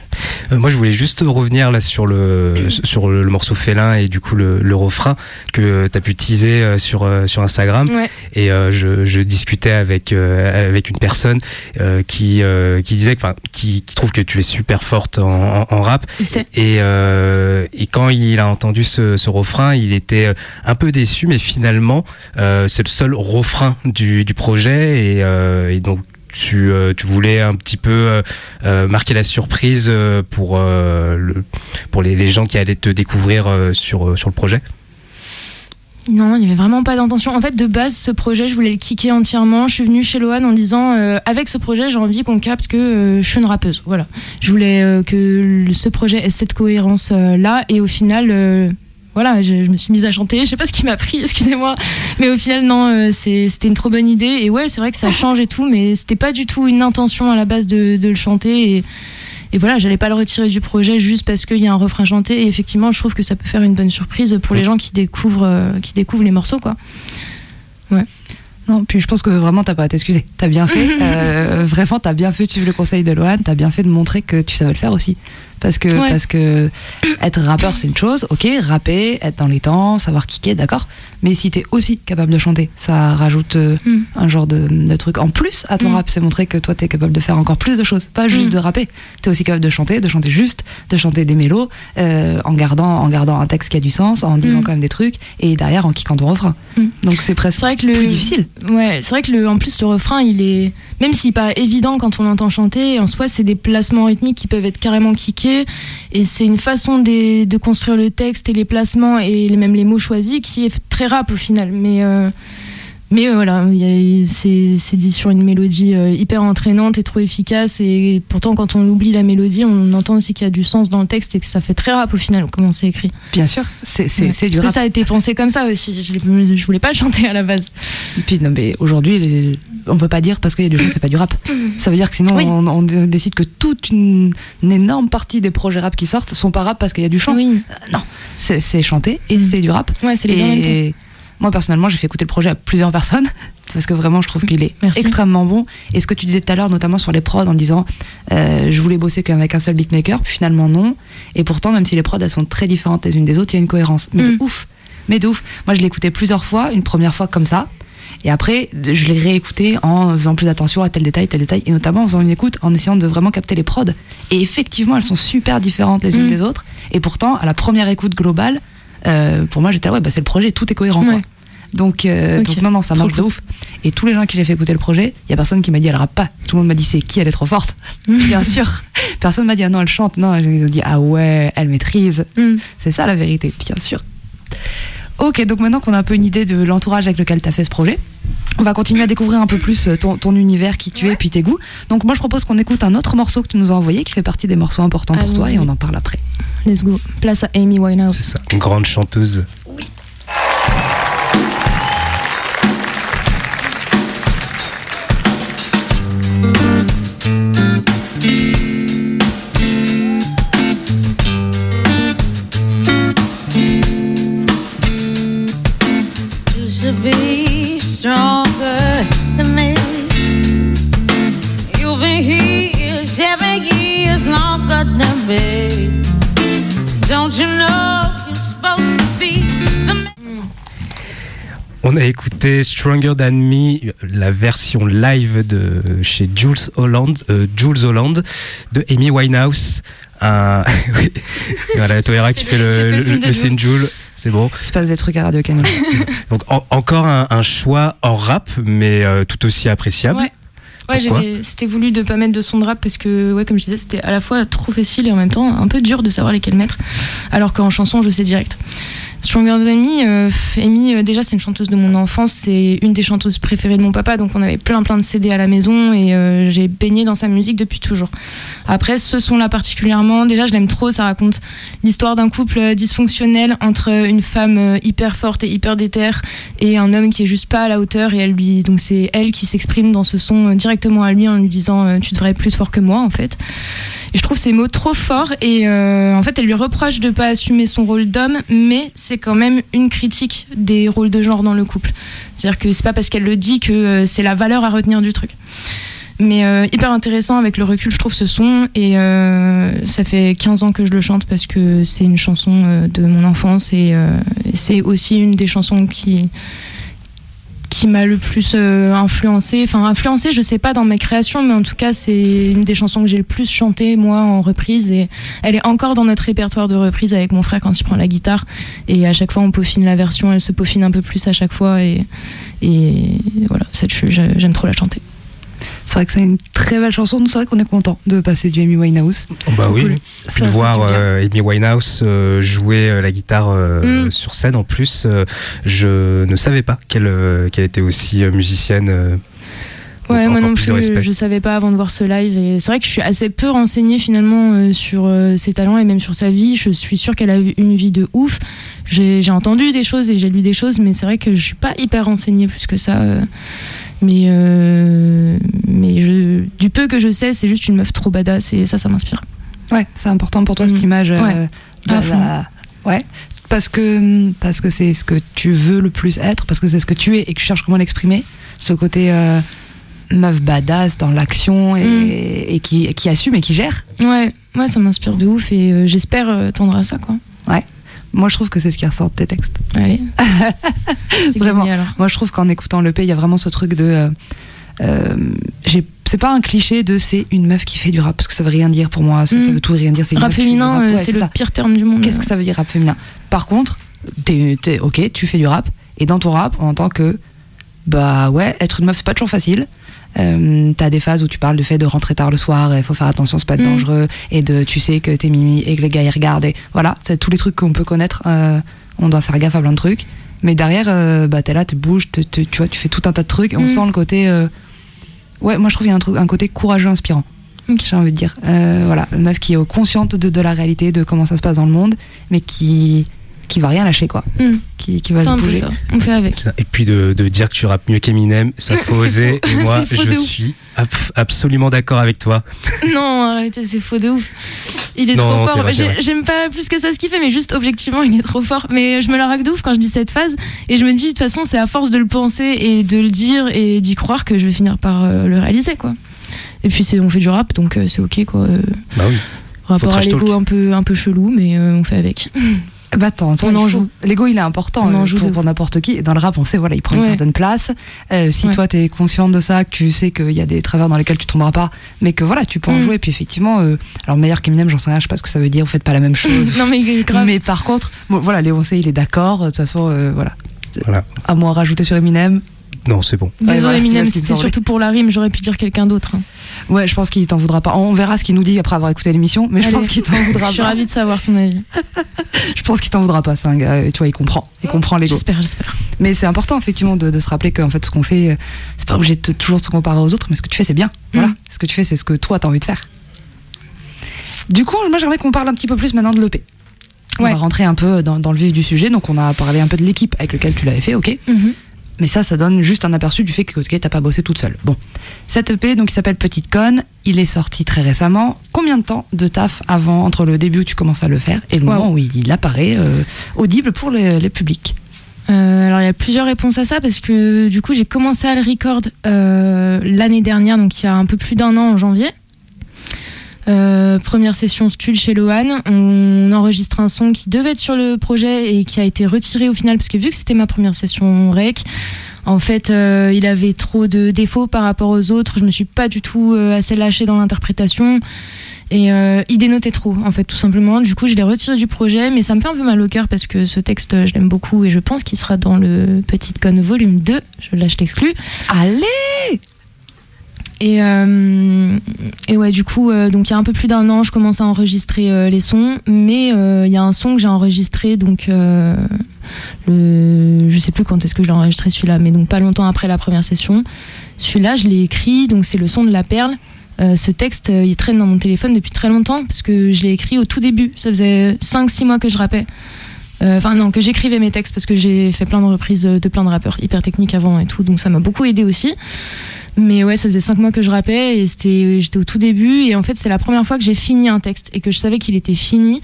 Euh, moi, je voulais juste revenir là sur le sur le, le morceau félin et du coup le, le refrain que tu as pu teaser euh, sur euh, sur Instagram.
Ouais.
Et euh, je, je discutais avec euh, avec une personne euh, qui euh, qui disait que enfin qui, qui trouve que tu es super forte en, en, en rap.
Il sait.
Et euh, et quand il a entendu ce, ce refrain, il était euh, un peu déçu, mais finalement euh, c'est le seul refrain du du projet et, euh, et donc tu, euh, tu voulais un petit peu euh, marquer la surprise pour, le, pour les, gens qui allaient te découvrir sur, sur le projet?
Non, il n'y avait vraiment pas d'intention. En fait, de base, ce projet, je voulais le kicker entièrement. Je suis venue chez Lohan en disant avec ce projet, j'ai envie qu'on capte que je suis une rappeuse. Voilà. Je voulais que ce projet ait cette cohérence euh, là. Et au final, voilà, je, je me suis mise à chanter. Je sais pas ce qui m'a pris, [laughs] excusez-moi. Mais au final, non, euh, c'était une trop bonne idée. Et ouais, c'est vrai que ça change et tout, mais c'était pas du tout une intention à la base de, de le chanter. Et, et voilà, j'allais pas le retirer du projet juste parce qu'il y a un refrain chanté. Et effectivement, je trouve que ça peut faire une bonne surprise pour les gens qui découvrent, euh, qui découvrent les morceaux, quoi. Ouais.
Non, puis je pense que vraiment t'as pas à t'excuser. T'as bien fait. [laughs] euh, vraiment, t'as bien fait de suivre le conseil de Lohan. T'as bien fait de montrer que tu savais le faire aussi. Parce que,
Ouais.
parce que être rappeur, c'est une chose. Ok, rapper, être dans les temps, savoir kicker, d'accord. Mais si t'es aussi capable de chanter, ça rajoute euh,
Mm.
un genre de, de truc en plus à ton
Mm.
rap. C'est montrer que toi, t'es capable de faire encore plus de choses. Pas juste
Mm.
de rapper. T'es aussi capable de chanter, de chanter juste, de chanter des mélos, euh, en, gardant, en gardant un texte qui a du sens, en disant quand même des trucs, et derrière en kickant ton refrain. Donc c'est presque
vrai que le
plus difficile.
Ouais, c'est vrai que le, en plus le refrain, il est même s'il paraît évident quand on l'entend chanter, en soi c'est des placements rythmiques qui peuvent être carrément kickés et c'est une façon des- de construire le texte et les placements et même les mots choisis qui est très rap au final. Mais euh, mais euh, voilà, c'est dit sur une mélodie euh, hyper entraînante et trop efficace et pourtant quand on oublie la mélodie, on entend aussi qu'il y a du sens dans le texte et que ça fait très rap au final comment c'est écrit.
Bien sûr, c'est
Ouais.
du
Parce
rap.
que ça a été pensé comme ça aussi. Je, je voulais pas le chanter à la base.
Et Puis non, mais aujourd'hui, on peut pas dire parce qu'il y a du gens, c'est pas du rap. Ça veut dire que sinon,
Oui.
on, on décide que toute une, une énorme partie des projets rap qui sortent sont pas rap parce qu'il y a du chant.
Oui.
Euh, non, c'est chanté et c'est du rap.
Ouais, c'est les.
Et moi, personnellement, j'ai fait écouter le projet à plusieurs personnes [laughs] parce que vraiment, je trouve qu'il est
Merci.
extrêmement bon. Et ce que tu disais tout à l'heure, notamment sur les prods, en disant euh, je voulais bosser qu'avec un seul beatmaker, puis finalement non. Et pourtant, même si les prods elles sont très différentes les unes des autres, il y a une cohérence. Mais
Mm.
de ouf. Mais de ouf. Moi, je l'ai écouté plusieurs fois. Une première fois comme ça. Et après, je l'ai réécouté en faisant plus attention à tel détail, tel détail, et notamment en faisant une écoute, en essayant de vraiment capter les prods. Et effectivement, elles sont super différentes les unes
Mm.
des autres. Et pourtant, à la première écoute globale, euh, pour moi, j'étais là, ouais, bah, c'est le projet, tout est cohérent. quoi. Donc, euh, donc non, non, ça
Trop
marche de
cool.
ouf. Et tous les gens qui j'ai fait écouter le projet, il y a personne qui m'a dit elle rappe pas. Tout le monde m'a dit c'est qui, elle est trop forte. Bien sûr. Personne m'a dit ah non, elle chante. Non, ils ont dit ah ouais, elle maîtrise.
Mm.
C'est ça la vérité, bien sûr. Ok, donc maintenant qu'on a un peu une idée de l'entourage avec lequel tu as fait ce projet, on va continuer à découvrir un peu plus euh, ton, ton univers, qui tu es, puis tes goûts. Donc moi je propose qu'on écoute un autre morceau que tu nous as envoyé, qui fait partie des morceaux importants pour toi, et on en parle après.
Let's go. Place à Amy Winehouse.
C'est ça, une grande chanteuse.
You
On a écouté Stronger Than Me, la version live de chez Jules Holland, euh, Jules Holland de Amy Winehouse. Un... [laughs] oui. voilà, Toera qui fait le,
le
le,
signe
le
Jules.
signe Jules. C'est bon.
Il se passe des trucs à Radio Canon. [laughs]
Donc en- encore un, un choix en rap, mais euh, tout aussi appréciable.
Ouais. Ouais, c'était voulu de pas mettre de son de rap parce que, ouais, comme je disais, c'était à la fois trop facile et en même temps un peu dur de savoir lesquels mettre. Alors qu'en chanson, je sais direct. Stronger Than Me, euh, Amy, euh, déjà, c'est une chanteuse de mon enfance. C'est une des chanteuses préférées de mon papa. Donc, on avait plein, plein de CD à la maison et euh, j'ai baigné dans sa musique depuis toujours. Après, ce son-là particulièrement, déjà, je l'aime trop. Ça raconte l'histoire d'un couple dysfonctionnel entre une femme hyper forte et hyper déterre et un homme qui est juste pas à la hauteur. Et elle lui, donc, c'est elle qui s'exprime dans ce son directement à lui en lui disant Tu devrais être plus fort que moi, en fait. Et je trouve ces mots trop forts et en fait elle lui reproche de pas assumer son rôle d'homme, mais c'est quand même une critique des rôles de genre dans le couple. C'est-à-dire que c'est pas parce qu'elle le dit que euh, c'est la valeur à retenir du truc. Mais euh, hyper intéressant avec le recul, je trouve ce son et euh, ça fait 15 ans que je le chante parce que c'est une chanson de mon enfance et c'est aussi une des chansons qui qui m'a le plus euh, influencé. Enfin, influencé, je sais pas dans mes créations, mais en tout cas, c'est une des chansons que j'ai le plus chanté, moi, en reprise. Et elle est encore dans notre répertoire de reprise avec mon frère quand il prend la guitare. Et à chaque fois, on peaufine la version, elle se peaufine un peu plus à chaque fois. Et, et voilà, cette, j'ai- j'aime trop la chanter.
C'est vrai que c'est une très belle chanson. Nous, c'est vrai qu'on est content de passer du Amy Winehouse.
Oh, bah oui.
cool.
Puis de voir euh, Amy Winehouse euh, jouer euh, la guitare
Mm.
sur scène en plus, je ne savais pas qu'elle qu'elle était aussi musicienne.
Ouais, moi non
plus respect.
je savais pas avant de voir ce live. Et c'est vrai que je suis assez peu renseignée finalement euh, sur euh, ses talents et même sur sa vie. Je suis sûre qu'elle a eu une vie de ouf. J'ai j'ai entendu des choses et j'ai lu des choses, mais c'est vrai que je suis pas hyper renseignée plus que ça. euh. Mais euh, mais je, du peu que je sais, c'est juste une meuf trop badass et ça, ça m'inspire.
Ouais, c'est important pour toi cette
Mm.
image. euh,
Ouais,
de
à fond.
la- Ouais. Parce que parce que c'est ce que tu veux le plus être, parce que c'est ce que tu es et que tu cherches comment l'exprimer. Ce côté euh, meuf badass dans l'action et,
Mm.
et qui, qui assume et qui gère.
Ouais, ouais, ça m'inspire de ouf et euh, j'espère euh, tendre à ça, quoi.
Ouais. Moi, je trouve que c'est ce qui ressort de tes textes.
Allez. [laughs]
Vraiment.
gagné.
Moi, je trouve qu'en écoutant le P, il y a vraiment ce truc de. euh, euh, c'est pas un cliché de c'est une meuf qui fait du rap parce que ça veut rien dire pour moi ça, ça
Mm.
veut tout rien dire c'est
Rap féminin, euh,
Ouais,
c'est le
ça.
pire terme du monde.
Qu'est-ce que ça veut dire rap féminin? Par contre, t'es- ok, tu fais du rap, et dans ton rap, on entend que, bah ouais, être une meuf, c'est pas toujours facile. Euh, t'as des phases où tu parles du fait de rentrer tard le soir, il faut faire attention, c'est pas
Mm.
dangereux, et de tu sais que t'es mimi et que les gars ils regardent, et voilà, c'est tous les trucs qu'on peut connaître, euh, on doit faire gaffe à plein de trucs. Mais derrière, euh, bah t'es là, tu bouges, tu vois, tu fais tout un tas de trucs, et on
Mm.
sent le côté. euh, ouais, moi je trouve qu'il y a un, truc, un côté courageux, inspirant.
Ok.
J'ai envie de dire. Voilà, une meuf qui est consciente de, de la réalité, de comment ça se passe dans le monde, mais qui qui va rien lâcher quoi.
Mm.
Qui, qui va
C'est
se
un peu
bouger.
ça. On fait avec.
Et puis de, de dire que tu rappes mieux qu'Eminem, ça [laughs] faut oser.
faux.
Et moi, je suis ab- absolument d'accord avec toi. [laughs]
non, arrêtez, c'est faux de ouf. Il est
Non,
trop fort. J'aime pas plus que ça ce qu'il fait, mais juste objectivement, il est trop fort. Mais je me la raque de ouf quand je dis cette phase. Et je me dis, de toute façon, c'est à force de le penser et de le dire et d'y croire que je vais finir par euh, le réaliser, quoi. Et puis, c'est- on fait du rap, donc euh, c'est ok, quoi. Euh,
Bah oui.
rapport à l'ego un peu, un peu chelou, mais euh, on fait avec. [laughs]
Bah attends, toi,
On en joue.
L'ego il est important
On en
euh,
joue
pour, pour n'importe qui. Et dans le rap, on sait, voilà, il prend une certaine place. Euh, si
Ouais.
toi t'es consciente de ça, que tu sais qu'il y a des travers dans lesquels tu tomberas pas, mais que voilà, tu peux en
Mm.
jouer. Et puis effectivement, euh, alors meilleur qu'Eminem, j'en sais rien, je sais pas ce que ça veut dire. Vous faites pas la même [laughs] chose.
non, mais grave.
Mais par contre, bon, voilà, Léon C, il est d'accord. De toute façon, euh, voilà.
Voilà.
À moi rajouter sur Eminem.
Non, c'est bon.
Désolé, Eminem, c'était surtout pour la rime. J'aurais pu dire quelqu'un d'autre. hein.
Ouais, je pense qu'il t'en voudra pas. On verra ce qu'il nous dit après avoir écouté l'émission, mais je
Allez.
pense qu'il t'en voudra [laughs]
Je suis
pas.
ravie de savoir son avis. [laughs]
Je pense qu'il t'en voudra pas, c'est un gars, tu vois, il comprend. Il comprend l'ego.
J'espère, j'espère.
Mais c'est important, effectivement, de, de se rappeler qu'en fait, ce qu'on fait, euh, c'est pas obligé de te- toujours se comparer aux autres, mais ce que tu fais, c'est bien. Voilà.
Mm.
Ce que tu fais, c'est ce que toi, t'as envie de faire. Du coup, moi, j'aimerais qu'on parle un petit peu plus maintenant de l'EP. On
Ouais.
va rentrer un peu dans, dans le vif du sujet. Donc, on a parlé un peu de l'équipe avec laquelle tu l'avais fait, ok
Mhm.
Mais ça, ça donne juste un aperçu du fait que ok, t'as pas bossé toute seule. Bon, cet EP, donc il s'appelle Petite Conne, il est sorti très récemment. Combien de temps de taf avant, entre le début où tu commences à le faire et le
Wow.
moment où il, il apparaît euh, audible pour les, les publics?
Euh, alors il y a plusieurs réponses à ça parce que du coup j'ai commencé à le record euh, l'année dernière, donc il y a un peu plus d'un an en janvier. Euh, première session stud chez Lohan, on enregistre un son qui devait être sur le projet et qui a été retiré au final parce que vu que c'était ma première session rec, en fait euh, il avait trop de défauts par rapport aux autres, je me suis pas du tout euh, assez lâchée dans l'interprétation. Et il dénotait trop, en fait, tout simplement. Du coup, je l'ai retiré du projet, mais ça me fait un peu mal au cœur parce que ce texte, je l'aime beaucoup et je pense qu'il sera dans le Petite Conne volume 2. Je lâche l'exclu.
Allez
Et, euh, et ouais, du coup, euh, donc il y a un peu plus d'un an, je commence à enregistrer euh, les sons, mais il y a un son que j'ai enregistré, donc le, je sais plus quand est-ce que je l'ai enregistré celui-là, mais donc pas longtemps après la première session. Celui-là, je l'ai écrit, donc c'est le son de la perle. Ce texte, il traîne dans mon téléphone depuis très longtemps parce que je l'ai écrit au tout début. Ça faisait 5-6 mois que je rappais. Enfin, non, que j'écrivais mes textes parce que j'ai fait plein de reprises de plein de rappeurs hyper techniques avant et tout, donc ça m'a beaucoup aidé aussi. Mais ouais, ça faisait 5 mois que je rappais et j'étais au tout début. Et en fait, c'est la première fois que j'ai fini un texte et que je savais qu'il était fini.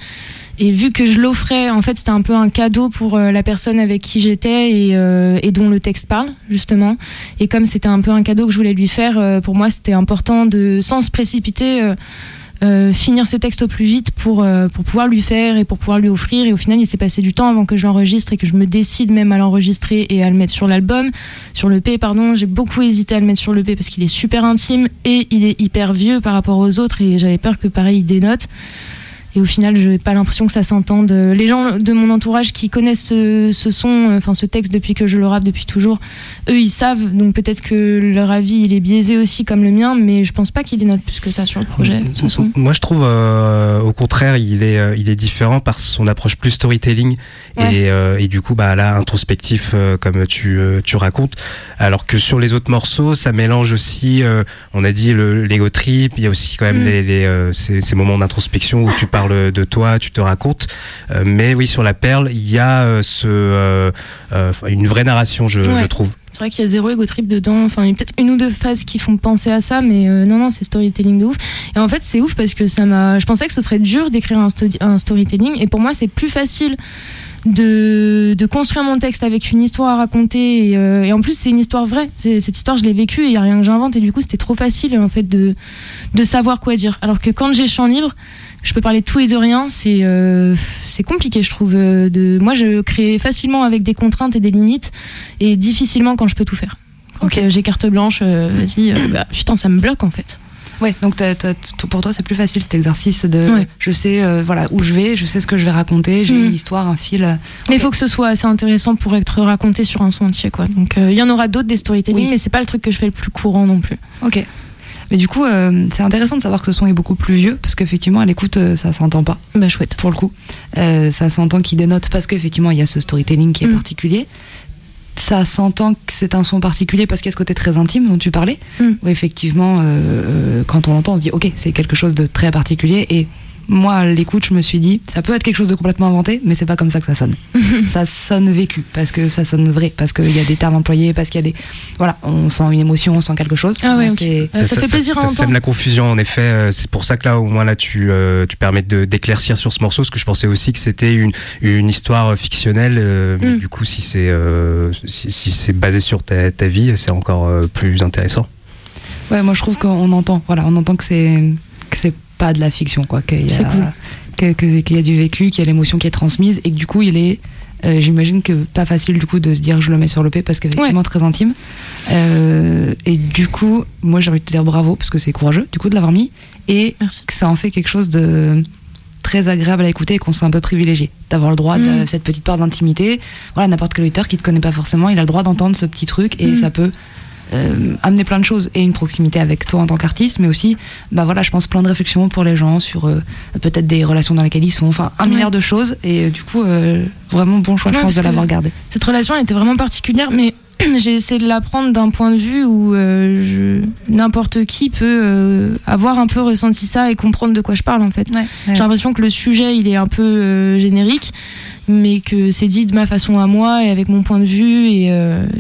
Et vu que je l'offrais, en fait, c'était un peu un cadeau pour euh, la personne avec qui j'étais et, euh, et dont le texte parle, justement. Et comme c'était un peu un cadeau que je voulais lui faire, euh, pour moi, c'était important de, sans se précipiter, euh, finir ce texte au plus vite pour, euh, pour pouvoir lui faire et pour pouvoir lui offrir. Et au final, il s'est passé du temps avant que je l'enregistre et que je me décide même à l'enregistrer et à le mettre sur l'album, sur le P, pardon. J'ai beaucoup hésité à le mettre sur le P parce qu'il est super intime et il est hyper vieux par rapport aux autres et j'avais peur que pareil, il dénote. Et au final, je n'ai pas l'impression que ça s'entende. Les gens de mon entourage qui connaissent ce, ce son, euh, enfin ce texte depuis que je le rappe depuis toujours, eux ils savent. Donc peut-être que leur avis il est biaisé aussi comme le mien, mais je pense pas qu'il dénote plus que ça sur le projet. ce son.
Moi, je trouve, euh, au contraire, il est, euh, il est différent par son approche plus storytelling
Ouais.
et, euh, et du coup, bah là, introspectif, euh, comme tu, tu racontes. Alors que sur les autres morceaux, ça mélange aussi, on a dit le l'ego trip. Il y a aussi quand même
Mm.
les, les, ces, ces moments d'introspection où tu parles de toi, tu te racontes. Euh, mais oui, sur la perle, il y a euh, ce, euh, une vraie narration, je,
Ouais.
je trouve.
C'est vrai qu'il y a zéro ego trip dedans. Enfin, il y a peut-être une ou deux phases qui font penser à ça, mais euh, non, non, c'est storytelling de ouf. Et en fait, c'est ouf parce que ça m'a. Je pensais que ce serait dur d'écrire un, sto- un storytelling, et pour moi, c'est plus facile de, de construire mon texte avec une histoire à raconter. Et, euh, et en plus, c'est une histoire vraie. C'est- Cette histoire, je l'ai vécue et il n'y a rien que j'invente. Et du coup, c'était trop facile, en fait, de, de savoir quoi dire. Alors que quand j'ai champ libre, je peux parler de tout et de rien. C'est euh, c'est compliqué, je trouve. euh, De... Moi, je crée facilement avec des contraintes et des limites et difficilement quand je peux tout faire. Quand euh, j'ai carte blanche, vas-y, [clears throat] bah, putain, ça me bloque en fait.
Ouais, donc t- pour toi c'est plus facile cet exercice de
Ouais.
je sais euh, voilà où je vais, je sais ce que je vais raconter, j'ai
Mm.
une histoire, un fil. euh,
Mais il faut que ce soit assez intéressant pour être raconté sur un son entier, quoi. Donc euh, il y en aura d'autres des storytelling,
Oui.
mais c'est pas le truc que je fais le plus courant non plus.
Ok. Mais du coup, euh, c'est intéressant de savoir que ce son est beaucoup plus vieux, parce qu'effectivement, à l'écoute, euh, ça s'entend pas.
Bah chouette.
Pour le coup. Euh, ça s'entend qu'il dénote parce qu'effectivement, il y a ce storytelling qui est
Mm.
particulier. Ça s'entend que c'est un son particulier parce qu'il y a ce côté très intime dont tu parlais.
Mm.
Où effectivement, euh, quand on l'entend, on se dit, ok, c'est quelque chose de très particulier. Et moi, à l'écoute, je me suis dit, ça peut être quelque chose de complètement inventé, mais c'est pas comme ça que ça sonne. [laughs] ça sonne vécu, parce que ça sonne vrai, parce qu'il y a des termes employés, parce qu'il y a des. Voilà, on sent une émotion, on sent quelque chose.
Ah ouais, ok.
C'est-
Ça fait plaisir à
ça
entendre.
sème la confusion en effet. Euh, C'est pour ça que là, au moins là, tu, euh, tu permets de- d'éclaircir sur ce morceau, parce que je pensais aussi que c'était une, une histoire fictionnelle. euh, mais
Mm.
du coup, si c'est euh, si, si c'est basé sur ta, ta vie, c'est encore euh, plus intéressant.
Ouais, moi je trouve qu'on entend, voilà, on entend que c'est que c'est pas de la fiction, quoi, qu'il y
cool.
y a du vécu, qu'il y a l'émotion qui est transmise et que du coup il est, euh, j'imagine que pas facile du coup de se dire je le mets sur le P parce qu'effectivement très intime. Euh, et du coup, moi j'ai envie de te dire bravo parce que c'est courageux du coup de l'avoir mis et que ça en fait quelque chose de très agréable à écouter et qu'on se sent un peu privilégié d'avoir le droit de
Mm.
cette petite part d'intimité. Voilà, n'importe quel auditeur qui te connaît pas forcément, il a le droit d'entendre ce petit truc et
Mm.
ça peut euh, amener plein de choses et une proximité avec toi en tant qu'artiste, mais aussi, bah voilà, je pense plein de réflexions pour les gens sur euh, peut-être des relations dans lesquelles ils sont, enfin un
Ouais.
milliard de choses et euh, du coup vraiment bon choix je
Ouais,
pense
parce
de l'avoir gardé.
Cette relation elle était vraiment particulière, mais [clears throat] j'ai essayé de la prendre d'un point de vue où euh, n'importe qui peut euh, avoir un peu ressenti ça et comprendre de quoi je parle en fait. J'ai l'impression que le sujet il est un peu euh, générique, mais que c'est dit de ma façon à moi et avec mon point de vue et,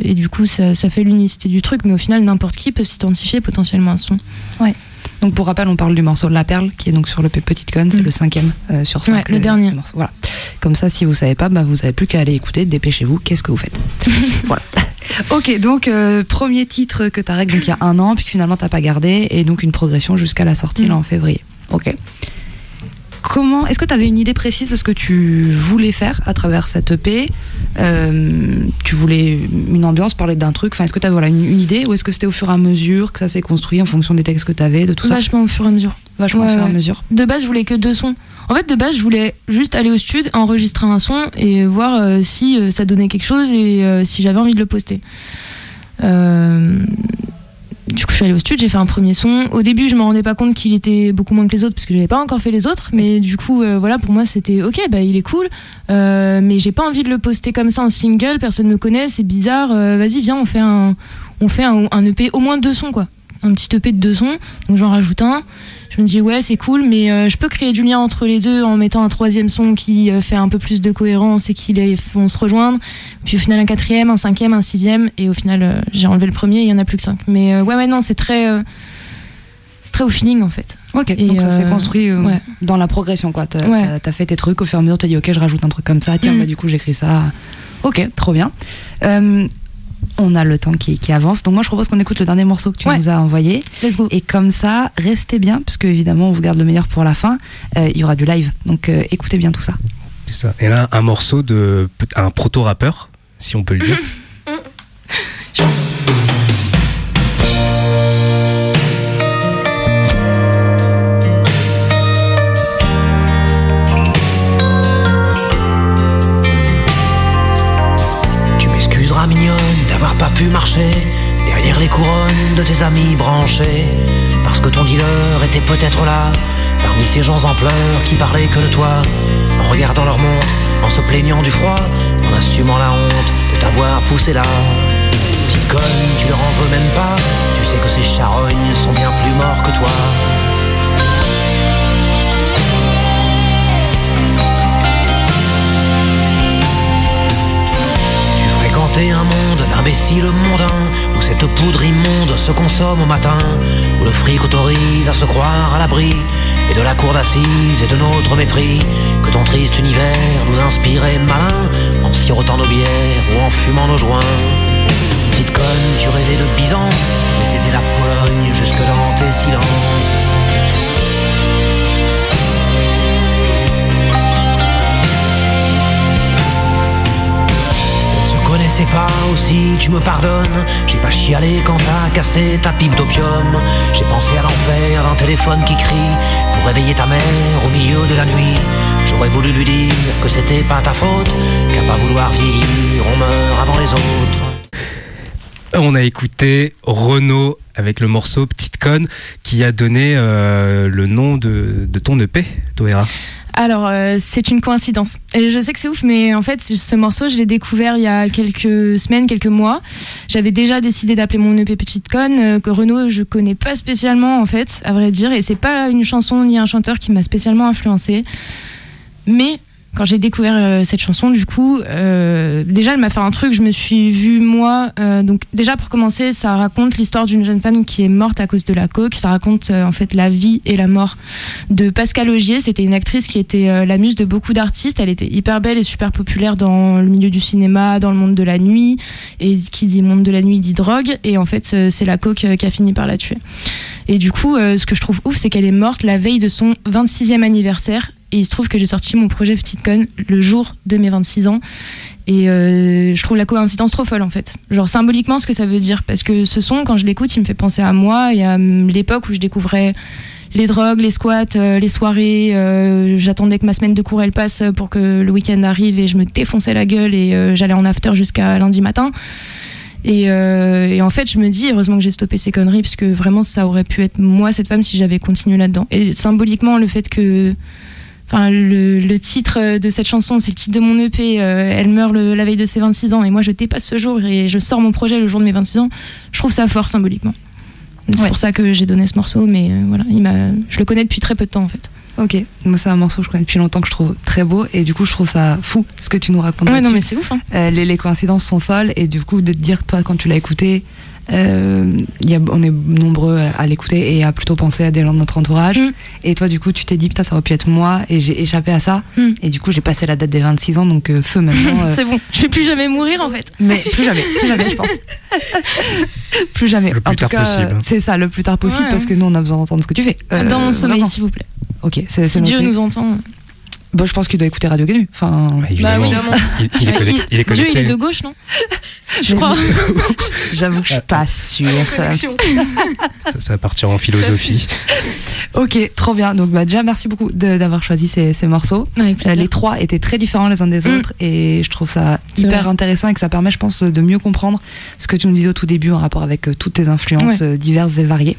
et du coup ça, ça fait l'unicité du truc, mais au final n'importe qui peut s'identifier potentiellement à ce son.
Ouais. Donc pour rappel, on parle du morceau La Perle qui est donc sur le Petite Conne, c'est le cinquième euh, sur cinq.
Mm. Ouais, le dernier.
morceau. Voilà. Comme ça, si vous savez pas, bah, vous avez plus qu'à aller écouter. Dépêchez-vous. Qu'est-ce que vous faites? [laughs] Voilà. Ok, donc euh, premier titre que tu as réglé donc il y a un an, puis que finalement t'as pas gardé, et donc une progression jusqu'à la sortie là en février. Ok. Comment Est-ce que tu avais une idée précise de ce que tu voulais faire à travers cette EP Euh, Tu voulais une ambiance, parler d'un truc. Enfin, est-ce que tu avais voilà, une, une idée, ou est-ce que c'était au fur et à mesure que ça s'est construit en fonction des textes que tu avais, de tout ça
Vachement au fur et à mesure.
Vachement au fur et à mesure.
De base, je voulais que deux sons. En fait, de base, je voulais juste aller au studio, enregistrer un son et voir euh, si euh, ça donnait quelque chose et si j'avais envie de le poster. Euh, du coup, je suis allée au studio, j'ai fait un premier son. Au début, je me rendais pas compte qu'il était beaucoup moins que les autres parce que j'avais pas encore fait les autres. Mais du coup, euh, voilà, pour moi, c'était ok, bah il est cool. Euh, mais j'ai pas envie de le poster comme ça en single. Personne me connaît, c'est bizarre. Euh, Vas-y, viens, on fait un, on fait un EP, au moins deux sons quoi. Un petit EP de deux sons. Donc j'en rajoute un. Je me dis ouais c'est cool mais euh, je peux créer du lien entre les deux en mettant un troisième son qui euh, fait un peu plus de cohérence et qui les font se rejoindre. Puis au final un quatrième, un cinquième, un sixième et au final euh, j'ai enlevé le premier, il y en a plus que cinq. Mais ouais ouais non c'est très c'est très au feeling en fait.
Ok,
Et,
donc ça s'est construit
ouais.
dans la progression, quoi. T'as
Ouais.
fait tes trucs, au fur et à mesure, t'as dit, ok, je rajoute un truc comme ça, tiens,
Mm.
bah du coup, j'écris ça. Ok, trop bien. On a le temps qui, qui avance, donc moi, je propose qu'on écoute le dernier morceau que tu
Ouais.
nous as envoyé.
Let's go.
Et comme ça, restez bien, parce que évidemment, on vous garde le meilleur pour la fin. Euh, Il y aura du live, donc euh, écoutez bien tout ça.
C'est ça. Et là, un morceau de un proto-rappeur, si on peut le dire. [laughs] [laughs]
pas pu marcher derrière les couronnes de tes amis branchés. Parce que ton dealer était peut-être là, parmi ces gens en pleurs qui parlaient que de toi. En regardant leur montre, en se plaignant du froid, en assumant la honte de t'avoir poussé là. Petite conne, tu leur en veux même pas, tu sais que ces charognes sont bien plus morts que toi. Si le mondain, où cette poudre immonde se consomme au matin, où le fric autorise à se croire à l'abri, et de la cour d'assises et de notre mépris, que ton triste univers nous inspirait malin, en sirotant nos bières ou en fumant nos joints. Petite conne, tu rêvais de Byzance, mais c'était la Pologne jusque dans tes silences. Connaissait pas aussi, tu me pardonnes. J'ai pas chialé quand t'as cassé ta pipe d'opium. J'ai pensé à l'enfer d'un téléphone qui crie pour réveiller ta mère au milieu de la nuit. J'aurais voulu lui dire que c'était pas ta faute, qu'à pas vouloir vieillir, on meurt avant les autres.
On a écouté Renaud avec le morceau Petite Conne qui a donné euh, le nom de, de ton EP, Toera.
Alors, euh, c'est une coïncidence. Je sais que c'est ouf, mais en fait, ce morceau, je l'ai découvert il y a quelques semaines, quelques mois. J'avais déjà décidé d'appeler mon EP Petite Conne, euh, que Renaud, je connais pas spécialement, en fait, à vrai dire. Et c'est pas une chanson ni un chanteur qui m'a spécialement influencé. Mais quand j'ai découvert euh, cette chanson, du coup, euh, déjà, elle m'a fait un truc. Je me suis vue, moi. euh, donc, déjà, pour commencer, ça raconte l'histoire d'une jeune femme qui est morte à cause de la coke. Ça raconte, en fait, la vie et la mort de Pascal Augier. C'était une actrice qui était la muse de beaucoup d'artistes. Elle était hyper belle et super populaire dans le milieu du cinéma, dans le monde de la nuit. Et qui dit monde de la nuit dit drogue. Et en fait, c'est la coke qui a fini par la tuer. Et du coup, ce que je trouve ouf, c'est qu'elle est morte la veille de son 26e anniversaire. Et il se trouve que j'ai sorti mon projet Petite Conne le jour de mes 26 ans. Et euh, je trouve la coïncidence trop folle en fait. Genre symboliquement ce que ça veut dire. Parce que ce son, quand je l'écoute, il me fait penser à moi et à hum, l'époque où je découvrais les drogues, les squats, euh, les soirées. euh, J'attendais que ma semaine de cours elle passe pour que le week-end arrive et je me défonçais la gueule et j'allais en after jusqu'à lundi matin. Et, et en fait, je me dis, heureusement que j'ai stoppé ces conneries, parce que vraiment, ça aurait pu être moi, cette femme, si j'avais continué là-dedans. Et symboliquement, le fait que. Enfin, le, le titre de cette chanson, c'est le titre de mon EP. euh, elle meurt le- la veille de ses 26 ans, et moi, je dépasse ce jour, et je sors mon projet le jour de mes 26 ans. Je trouve ça fort symboliquement. C'est
Ouais.
pour ça que j'ai donné ce morceau, mais euh, voilà, il je le connais depuis très peu de temps, en fait.
Ok, moi c'est un morceau que je connais depuis longtemps que je trouve très beau et du coup je trouve ça fou ce que tu nous racontes.
Ouais, non, mais c'est ouf, hein.
Euh, les, les coïncidences sont folles et du coup de te dire toi quand tu l'as écouté, euh, il y a, on est nombreux à, à l'écouter et à plutôt penser à des gens de notre entourage.
Mm.
Et toi du coup tu t'es dit putain ça aurait pu être moi et j'ai échappé à ça
Mm.
et du coup j'ai passé la date des 26 ans donc euh, feu maintenant. [laughs] euh,
c'est bon, je vais plus jamais mourir, en fait.
mais plus jamais, plus jamais, je pense. [laughs] plus jamais.
Le plus
en tout
tard
cas,
possible.
C'est ça, le plus tard possible,
Ouais.
parce que nous, on a besoin d'entendre ce que tu fais. Euh,
Dans mon sommeil, s'il vous plaît.
Ok, c'est
Si Dieu
noté.
nous entend.
Bon, je pense qu'il doit écouter Radio Ganu. Enfin,
oui.
Il, il est
Euh,
connecté. il est
Dieu, il est de gauche, non [laughs] Je crois. [laughs]
j'avoue que je suis pas sûre. ça. [laughs]
Ça, ça va partir en philosophie.
Ok, trop bien. Donc, bah, déjà, merci beaucoup de- d'avoir choisi ces, ces morceaux. Euh, les trois étaient très différents les uns des
Mm.
autres et je trouve ça hyper
vrai.
intéressant et que ça permet, je pense, de mieux comprendre ce que tu nous disais au tout début en rapport avec euh, toutes tes influences
Ouais.
euh, diverses et variées.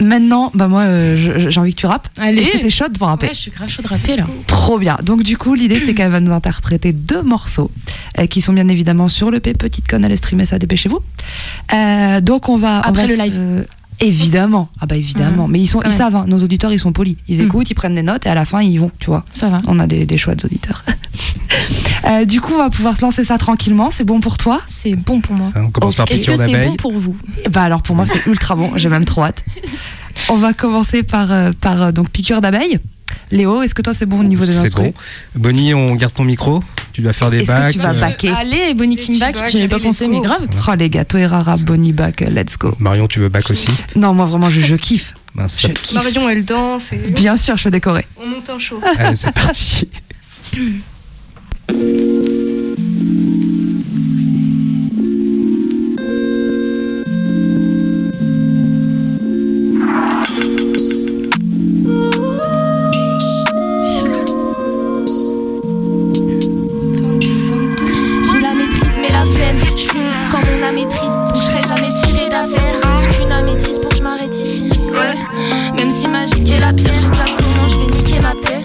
Maintenant, bah moi, euh, j'ai envie que tu rappes.
Allez.
Est-ce que t'es chaude pour rapper
Ouais, je suis grave chaude de rapper, là.
Trop bien. Donc du coup, l'idée c'est qu'elle va nous interpréter deux morceaux euh, qui sont bien évidemment sur le P. Petite conne, allez streamer ça, dépêchez-vous. Euh, donc on va on
Après
va
le live.
Évidemment. Ah bah évidemment.
Ouais,
Mais ils sont ils savent. hein. Nos auditeurs ils sont polis. Ils
Mm.
écoutent, ils prennent des notes et à la fin ils vont. Tu vois.
Ça va.
On a des, des chouettes auditeurs. [laughs] Euh, du coup, on va pouvoir se lancer ça tranquillement. C'est bon pour toi?
C'est bon pour moi.
Ça, on commence par
Est-ce que c'est bon pour vous?
Bah alors pour moi c'est ultra bon. J'ai même trop hâte. [laughs] On va commencer par euh, par euh, donc piqûre d'abeille. Léo, est-ce que toi c'est bon au niveau des
C'est
instruments
bon. Bonnie, on garde ton micro. Tu dois faire des
Est-ce que
bacs.
tu vas
euh,
backer
Allez, Bonnie
Les
King Back, avais
bacs,
pas pensé, mais grave.
Oh les gars, et Rara, Bonnie Back, euh, let's go.
Marion, tu veux bac aussi
Non, moi vraiment je, je kiffe. Je kiffe.
Marion, elle danse et
Bien sûr, je veux décorer.
on monte un show.
Allez, c'est parti. [laughs]
Est la pire J'ai déjà comment je vais niquer ma paix.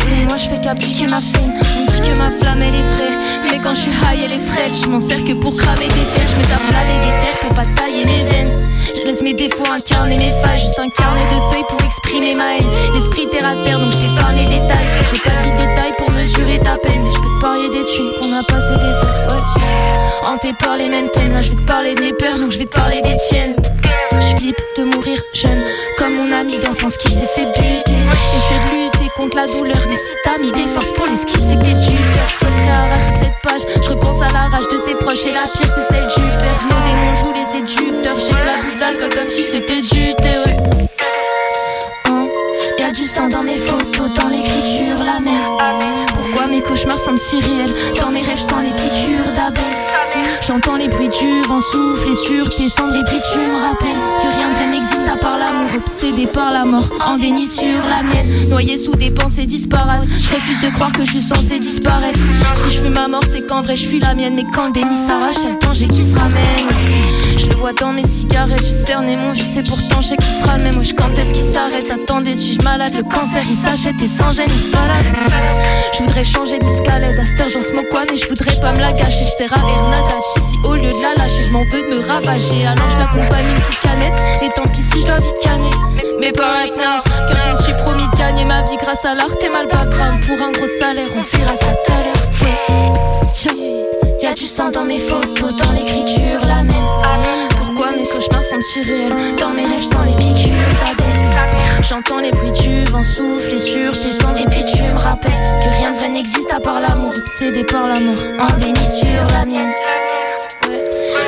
Tous les mois je fais qu'appliquer ma peine On dit que ma flamme elle est vraie Mais quand je suis high elle est frêle Je m'en sers que pour cramer des terres Je me tape là les terres Faut pas tailler les veines. Je laisse mes défauts incarner mes failles, juste un carnet de feuilles pour exprimer ma haine. L'esprit terre à terre, donc je t'épargne les détails. J'ai pas de détails pour mesurer ta peine. Je peux te parier des thunes. Qu'on a passé des heures, ouais. Hanté par les mêmes là je vais te parler de mes peurs, donc je vais te parler des tiennes.
De mourir jeune, comme mon ami d'enfance qui s'est fait buter. Essaie de lutter contre la douleur, mais si t'as mis des forces pour l'esquive, c'est que t'es du cœur. Je arracher cette page, je repense à la rage de ses proches et la pire, c'est celle du père. Nos démons jouent les séducteurs, j'ai la bulle d'alcool comme si c'était du thé. Hein, Y'a du sang dans mes photos, dans l'écriture, la même. Mes cauchemars semblent si réels Dans mes rêves, je sens les piqûres d'abeilles. J'entends les bruits du vent souffler sur tes cendres et puis tu me rappelles que rien de vrai n'existe à part l'amour, obsédé par la mort, en déni sur la mienne, noyé sous des pensées disparates. Je refuse de croire que je suis censé disparaître. Si je fuis ma mort, c'est qu'en vrai je fuis la mienne, mais quand le déni s'arrache, c'est le danger qui se ramène. Je le vois dans mes cigarettes, j'ai cerné mon vice et pourtant je sais qu'il sera le même. Wesh, quand est-ce qu'il s'arrête? Attendez, suis-je malade Le cancer il s'achète et sans gêne il se balade. Je voudrais changer d'escalade, à heure j'en smoke one et je voudrais pas me la gâcher. Je sers à Ernadachi si au lieu de la lâcher, je m'en veux de me ravager. Alors je l'accompagne une petite canette et tant pis si je dois vite canner. Mais pas right now, car je me suis promis de gagner ma vie grâce à l'art et mal background. Pour un gros salaire, on fera ça tout à Tiens, y'a du sang dans mes photos, dans l'écriture, la même. Pourquoi mes cauchemars semblent si réels Dans mes rêves, sans les piqûres d'abeilles. J'entends les bruits du vent souffler sur tes cendres. Et puis tu me rappelles que rien de vrai n'existe à part l'amour. Obsédé par l'amour, en déni sur la mienne. Ouais.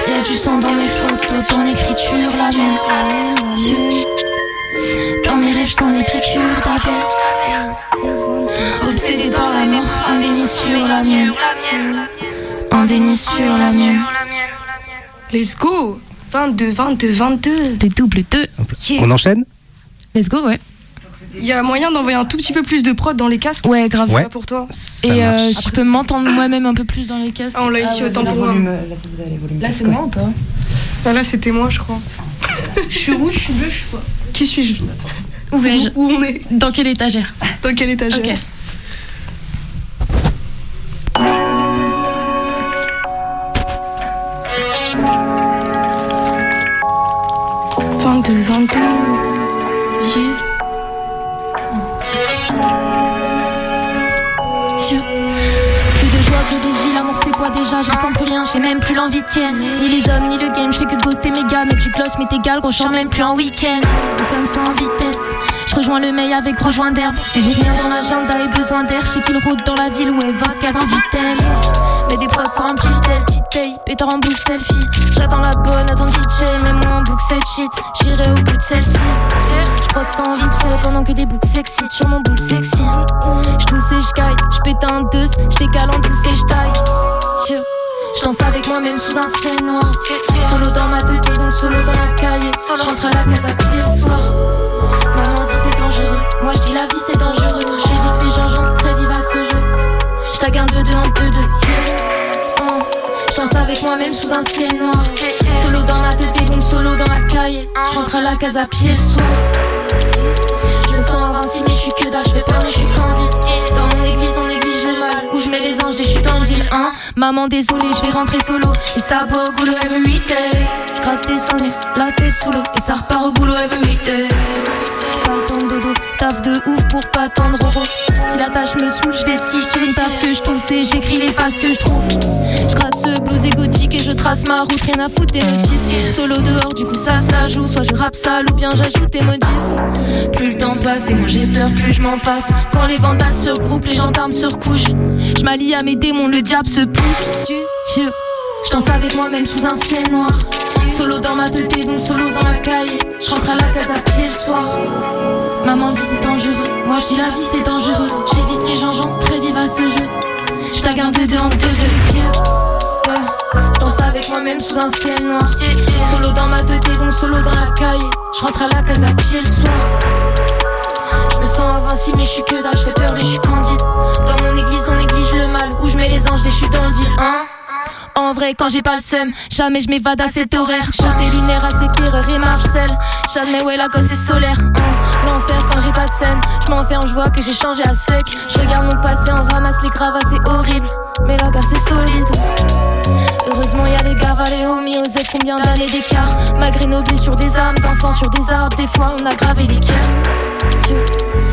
Y'a du sang dans mes photos, dans l'écriture, la même. Dans mes rêves, sans les piqûres d'abeilles. Obsédé par l'amour, en déni sur la mienne. En déni sur la mienne.
Let's go 22, 22, 22.
Le double 2.
On enchaîne
Let's go, ouais.
Il y a moyen d'envoyer un tout petit peu plus de prod dans les casques
Ouais, grave.
Ouais.
pour toi.
Et euh, je peux m'entendre moi-même un peu plus dans les casques.
Ah, on l'a ici autant pour moi.
Là, c'est moi ou pas
Ah, là, c'était moi, je crois.
Je suis rouge, je suis bleu, je suis quoi
Qui suis-je
Où vais-je
Où on est
Dans quelle étagère
Dans quel étagère
Ok.
« Déjà Je ressens plus rien, j'ai même plus l'envie de Ken Ni les hommes, ni le game, je fais que ghoster mes gars Mais du gloss m'est égal, gros, même plus en week-end. Comme ça en vitesse je rejoins le mail avec rejoint d'herbe. J'ai rien dans l'agenda et besoin d'air sais qu'il route dans la ville où est 24 en vitesse. Mais des prods sont remplis tel petite tape en bouche selfie. J'attends la bonne, attends DJ Mais moi en boucle cette shit. J'irai au bout de celle-ci. Je prod sans vite fait pendant que des boucles s'excitent Sur mon boule sexy. Je tousse et je caille Je pète un deux, je décale en douce et je un ciel noir Solo dans ma tête et donc solo dans la caille Je rentre à la case à pied le soir. Maman dit c'est dangereux. Moi je dis la vie c'est dangereux. J'évite les gens gens très à ce jeu. Je tag un 2 2 en 2 2 yeah. Oh. Je danse avec moi-même sous un ciel noir. Solo dans ma tête et donc solo dans la caille Je rentre à la case à pied le soir. Je me sens invincible mais je suis que dalle, je fais peur mais je suis candide Maman désolée, je vais rentrer solo Et ça va au boulot every day Je gratte tes sonnets, là t'es sous l'eau. Et ça repart au boulot every day Pas le temps de dodo, taf de ouf pour pas tendre Si la tâche me saoule, je vais ski Sur une taf que je tousse et j'écris les phases que je trouve Je gratte ce blues égotique et je trace ma route Rien à foutre des motifs Solo dehors, du coup ça se la joue Soit je rappe sale ou bien j'ajoute des modifs plus le temps passe et moi j'ai peur, plus je m'en passe. Quand les vandales se regroupent, les gendarmes se recouchent. Je m'allie à mes démons, le diable se pousse. Je danse avec moi-même sous un ciel noir. Solo dans ma tête et donc solo dans la caille. Je rentre à la case à pied le soir. Maman dit c'est dangereux, moi je dis la vie c'est dangereux. J'évite les gens gens très vives à ce jeu. Je tag un 2 2 en 2 2 yeah. Ouais. Je danse avec moi-même sous un ciel noir. Solo dans ma tête et donc solo dans la caille. Je rentre à la case à pied le soir. Je me sens invincible mais je suis que dalle, je fais peur mais je suis candide. Dans mon église on néglige le mal, où je mets les anges, des chutes dans le deal, hein. En vrai, quand j'ai pas le seum, jamais je m'évade à cet horaire. Chante des lunaires à terreurs et Marcel. J'admets, ouais, la gosse solaire. hein. L'enfer quand j'ai pas de sun, je m'enferme, je vois que j'ai changé à ce fuck. Je regarde mon passé, on ramasse les gravats, c'est horrible. Mais la gare c'est solide. Heureusement y a les gars, les homies, aux aides combien d'années d'écart Malgré nos blessures des âmes, d'enfants sur des arbres Des fois on a gravé des cœurs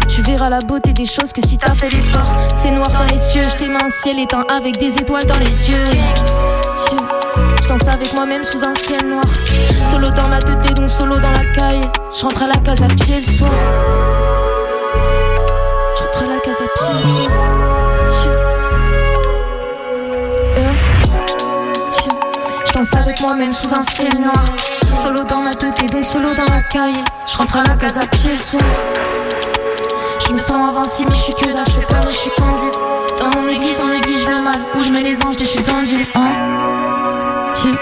Tu verras la beauté des choses que si t'as fait l'effort C'est noir dans les cieux, je t'aime un ciel éteint avec des étoiles dans les yeux Je danse avec moi-même sous un ciel noir. Solo dans ma tête, donc solo dans la caille. Je rentre à la case à pied le soir. Je rentre à la case à pied le soir. Je danse avec moi-même sous un ciel noir. Solo dans ma tête, donc solo dans la caille. Je rentre à la case à pied le soir. Je me sens invincible, mais je suis que dalle, je fais peur et je suis candide. Dans mon église, on néglige le mal. Où je mets les anges, des chutes dans le deal. Hein? Yeah.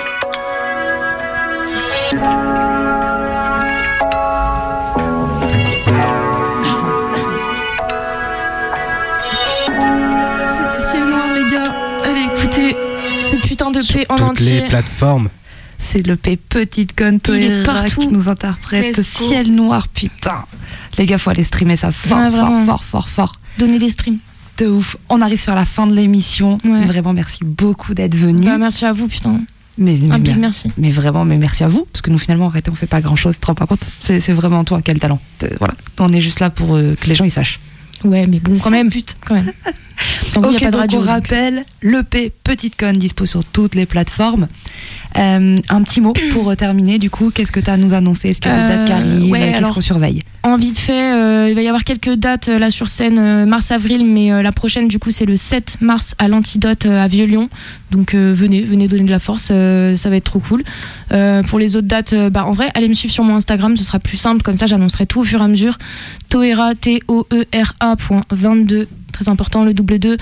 C'était ciel noir, les gars.
Allez, écoutez ce putain de paix en
Toutes
entier.
les plateformes.
C'est le P Petite Conne
Il est
Toera
partout.
qui nous interprète. Ciel Noir, putain. Les gars, faut aller streamer ça fort,
Ouais,
fort, fort, fort, fort.
Donner des streams.
De ouf. On arrive sur la fin de l'émission.
Ouais.
Vraiment, merci beaucoup d'être venu.
Bah, merci à vous, putain.
mais, mais-
Un big merci.
Mais vraiment, mais merci à vous, parce que nous finalement, en réalité, on fait pas grand chose. Tu te rends pas compte? C'est c'est vraiment toi, quel talent. Voilà. On est juste là pour euh, que les gens ils sachent.
Ouais, mais bon, quand même, pute, quand même. [laughs] Sans vous, y a
Ok,
pas de
donc
radio.
on
donc.
rappelle, l'EP Petite Conne dispo sur toutes les plateformes. Euh, un petit mot [clears throat] pour euh, terminer, du coup, qu'est-ce que tu as à nous annoncer? Est-ce qu'il y a des
Euh,
dates qui arrivent?
ouais,
Qu'est-ce qu'on surveille?
En vite fait, euh, il va y avoir quelques dates euh, là sur scène euh, mars-avril, mais euh, la prochaine du coup c'est le 7 mars à l'Antidote euh, à Vieux-Lyon. Donc euh, venez, venez donner de la force, euh, ça va être trop cool. Euh, pour les autres dates, euh, bah, en vrai, allez me suivre sur mon Instagram, ce sera plus simple, comme ça j'annoncerai tout au fur et à mesure. Toera, E T-O-E-R-A, point 22, très important, le double 2.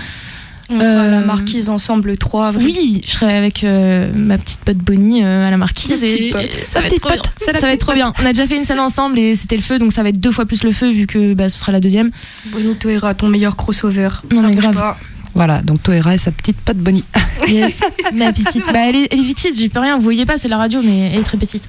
On sera à la
Euh,
marquise ensemble le 3 avril.
Oui, je serai avec euh, ma petite pote Bonnie euh, à la marquise. Et-
pote.
et ça va
petite
être trop
pote,
bien. Ça va être trop bien. On a déjà fait une scène ensemble et c'était le feu, donc ça va être deux fois plus le feu vu que bah, ce sera la deuxième.
Bonito Era, ton meilleur crossover.
Non,
Ça
mais grave.
pas.
Voilà, donc Toera et sa petite pote Bonnie. [laughs]
Yes, ma petite. Bah, elle est, elle est petite, j'y peux rien. Vous voyez pas, c'est la radio, mais elle est très petite.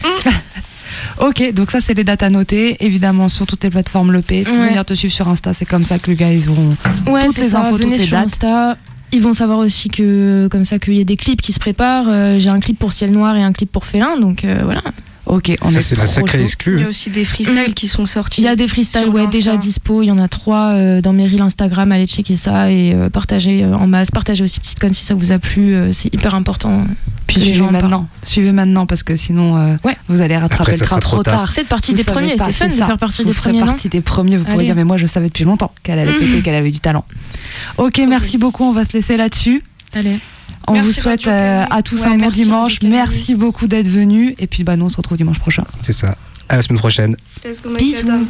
Ok, donc ça, c'est les dates à noter. Évidemment, sur toutes les plateformes l'EP.
Ouais.
Venir te suivre sur Insta, c'est comme ça que les gars, ils auront
Ouais,
toutes les
ça.
infos, toutes les
sur
dates.
Insta. Ils vont savoir aussi que, comme ça, qu'il y a des clips qui se préparent. Euh, J'ai un clip pour Ciel Noir et un clip pour Félin, donc euh, voilà.
Ok, on
Ça,
est
c'est la sacrée exclue.
Il y a aussi des freestyles qui sont sortis.
Il y a des freestyles, ouais, déjà dispo. Il y en a trois euh, dans mes reels Instagram. Allez checker ça et euh, partagez euh, en masse. Partagez aussi Petite Conne si ça vous a plu. euh, c'est hyper important.
Puis suivez
gens en parlent.
maintenant. Suivez maintenant parce que sinon, euh,
Ouais.
vous allez rattraper
Après,
le
ça
train
sera
trop
trop tard.
tard.
Faites partie
Vous
des premiers. C'est fun de
ça.
faire partie
Vous
des premiers.
partie des premiers. Vous pourrez
Allez.
dire, mais moi, je savais depuis longtemps qu'elle allait [laughs] péter, qu'elle avait du talent. Ok, merci beaucoup. On va se laisser là-dessus.
Allez.
On
Merci,
vous souhaite euh, à tous
Ouais,
un bon dimanche. Merci beaucoup d'être venus. Et puis, bah, nous, on se retrouve dimanche prochain.
C'est ça. À la semaine prochaine.
Let's go,
Bisous.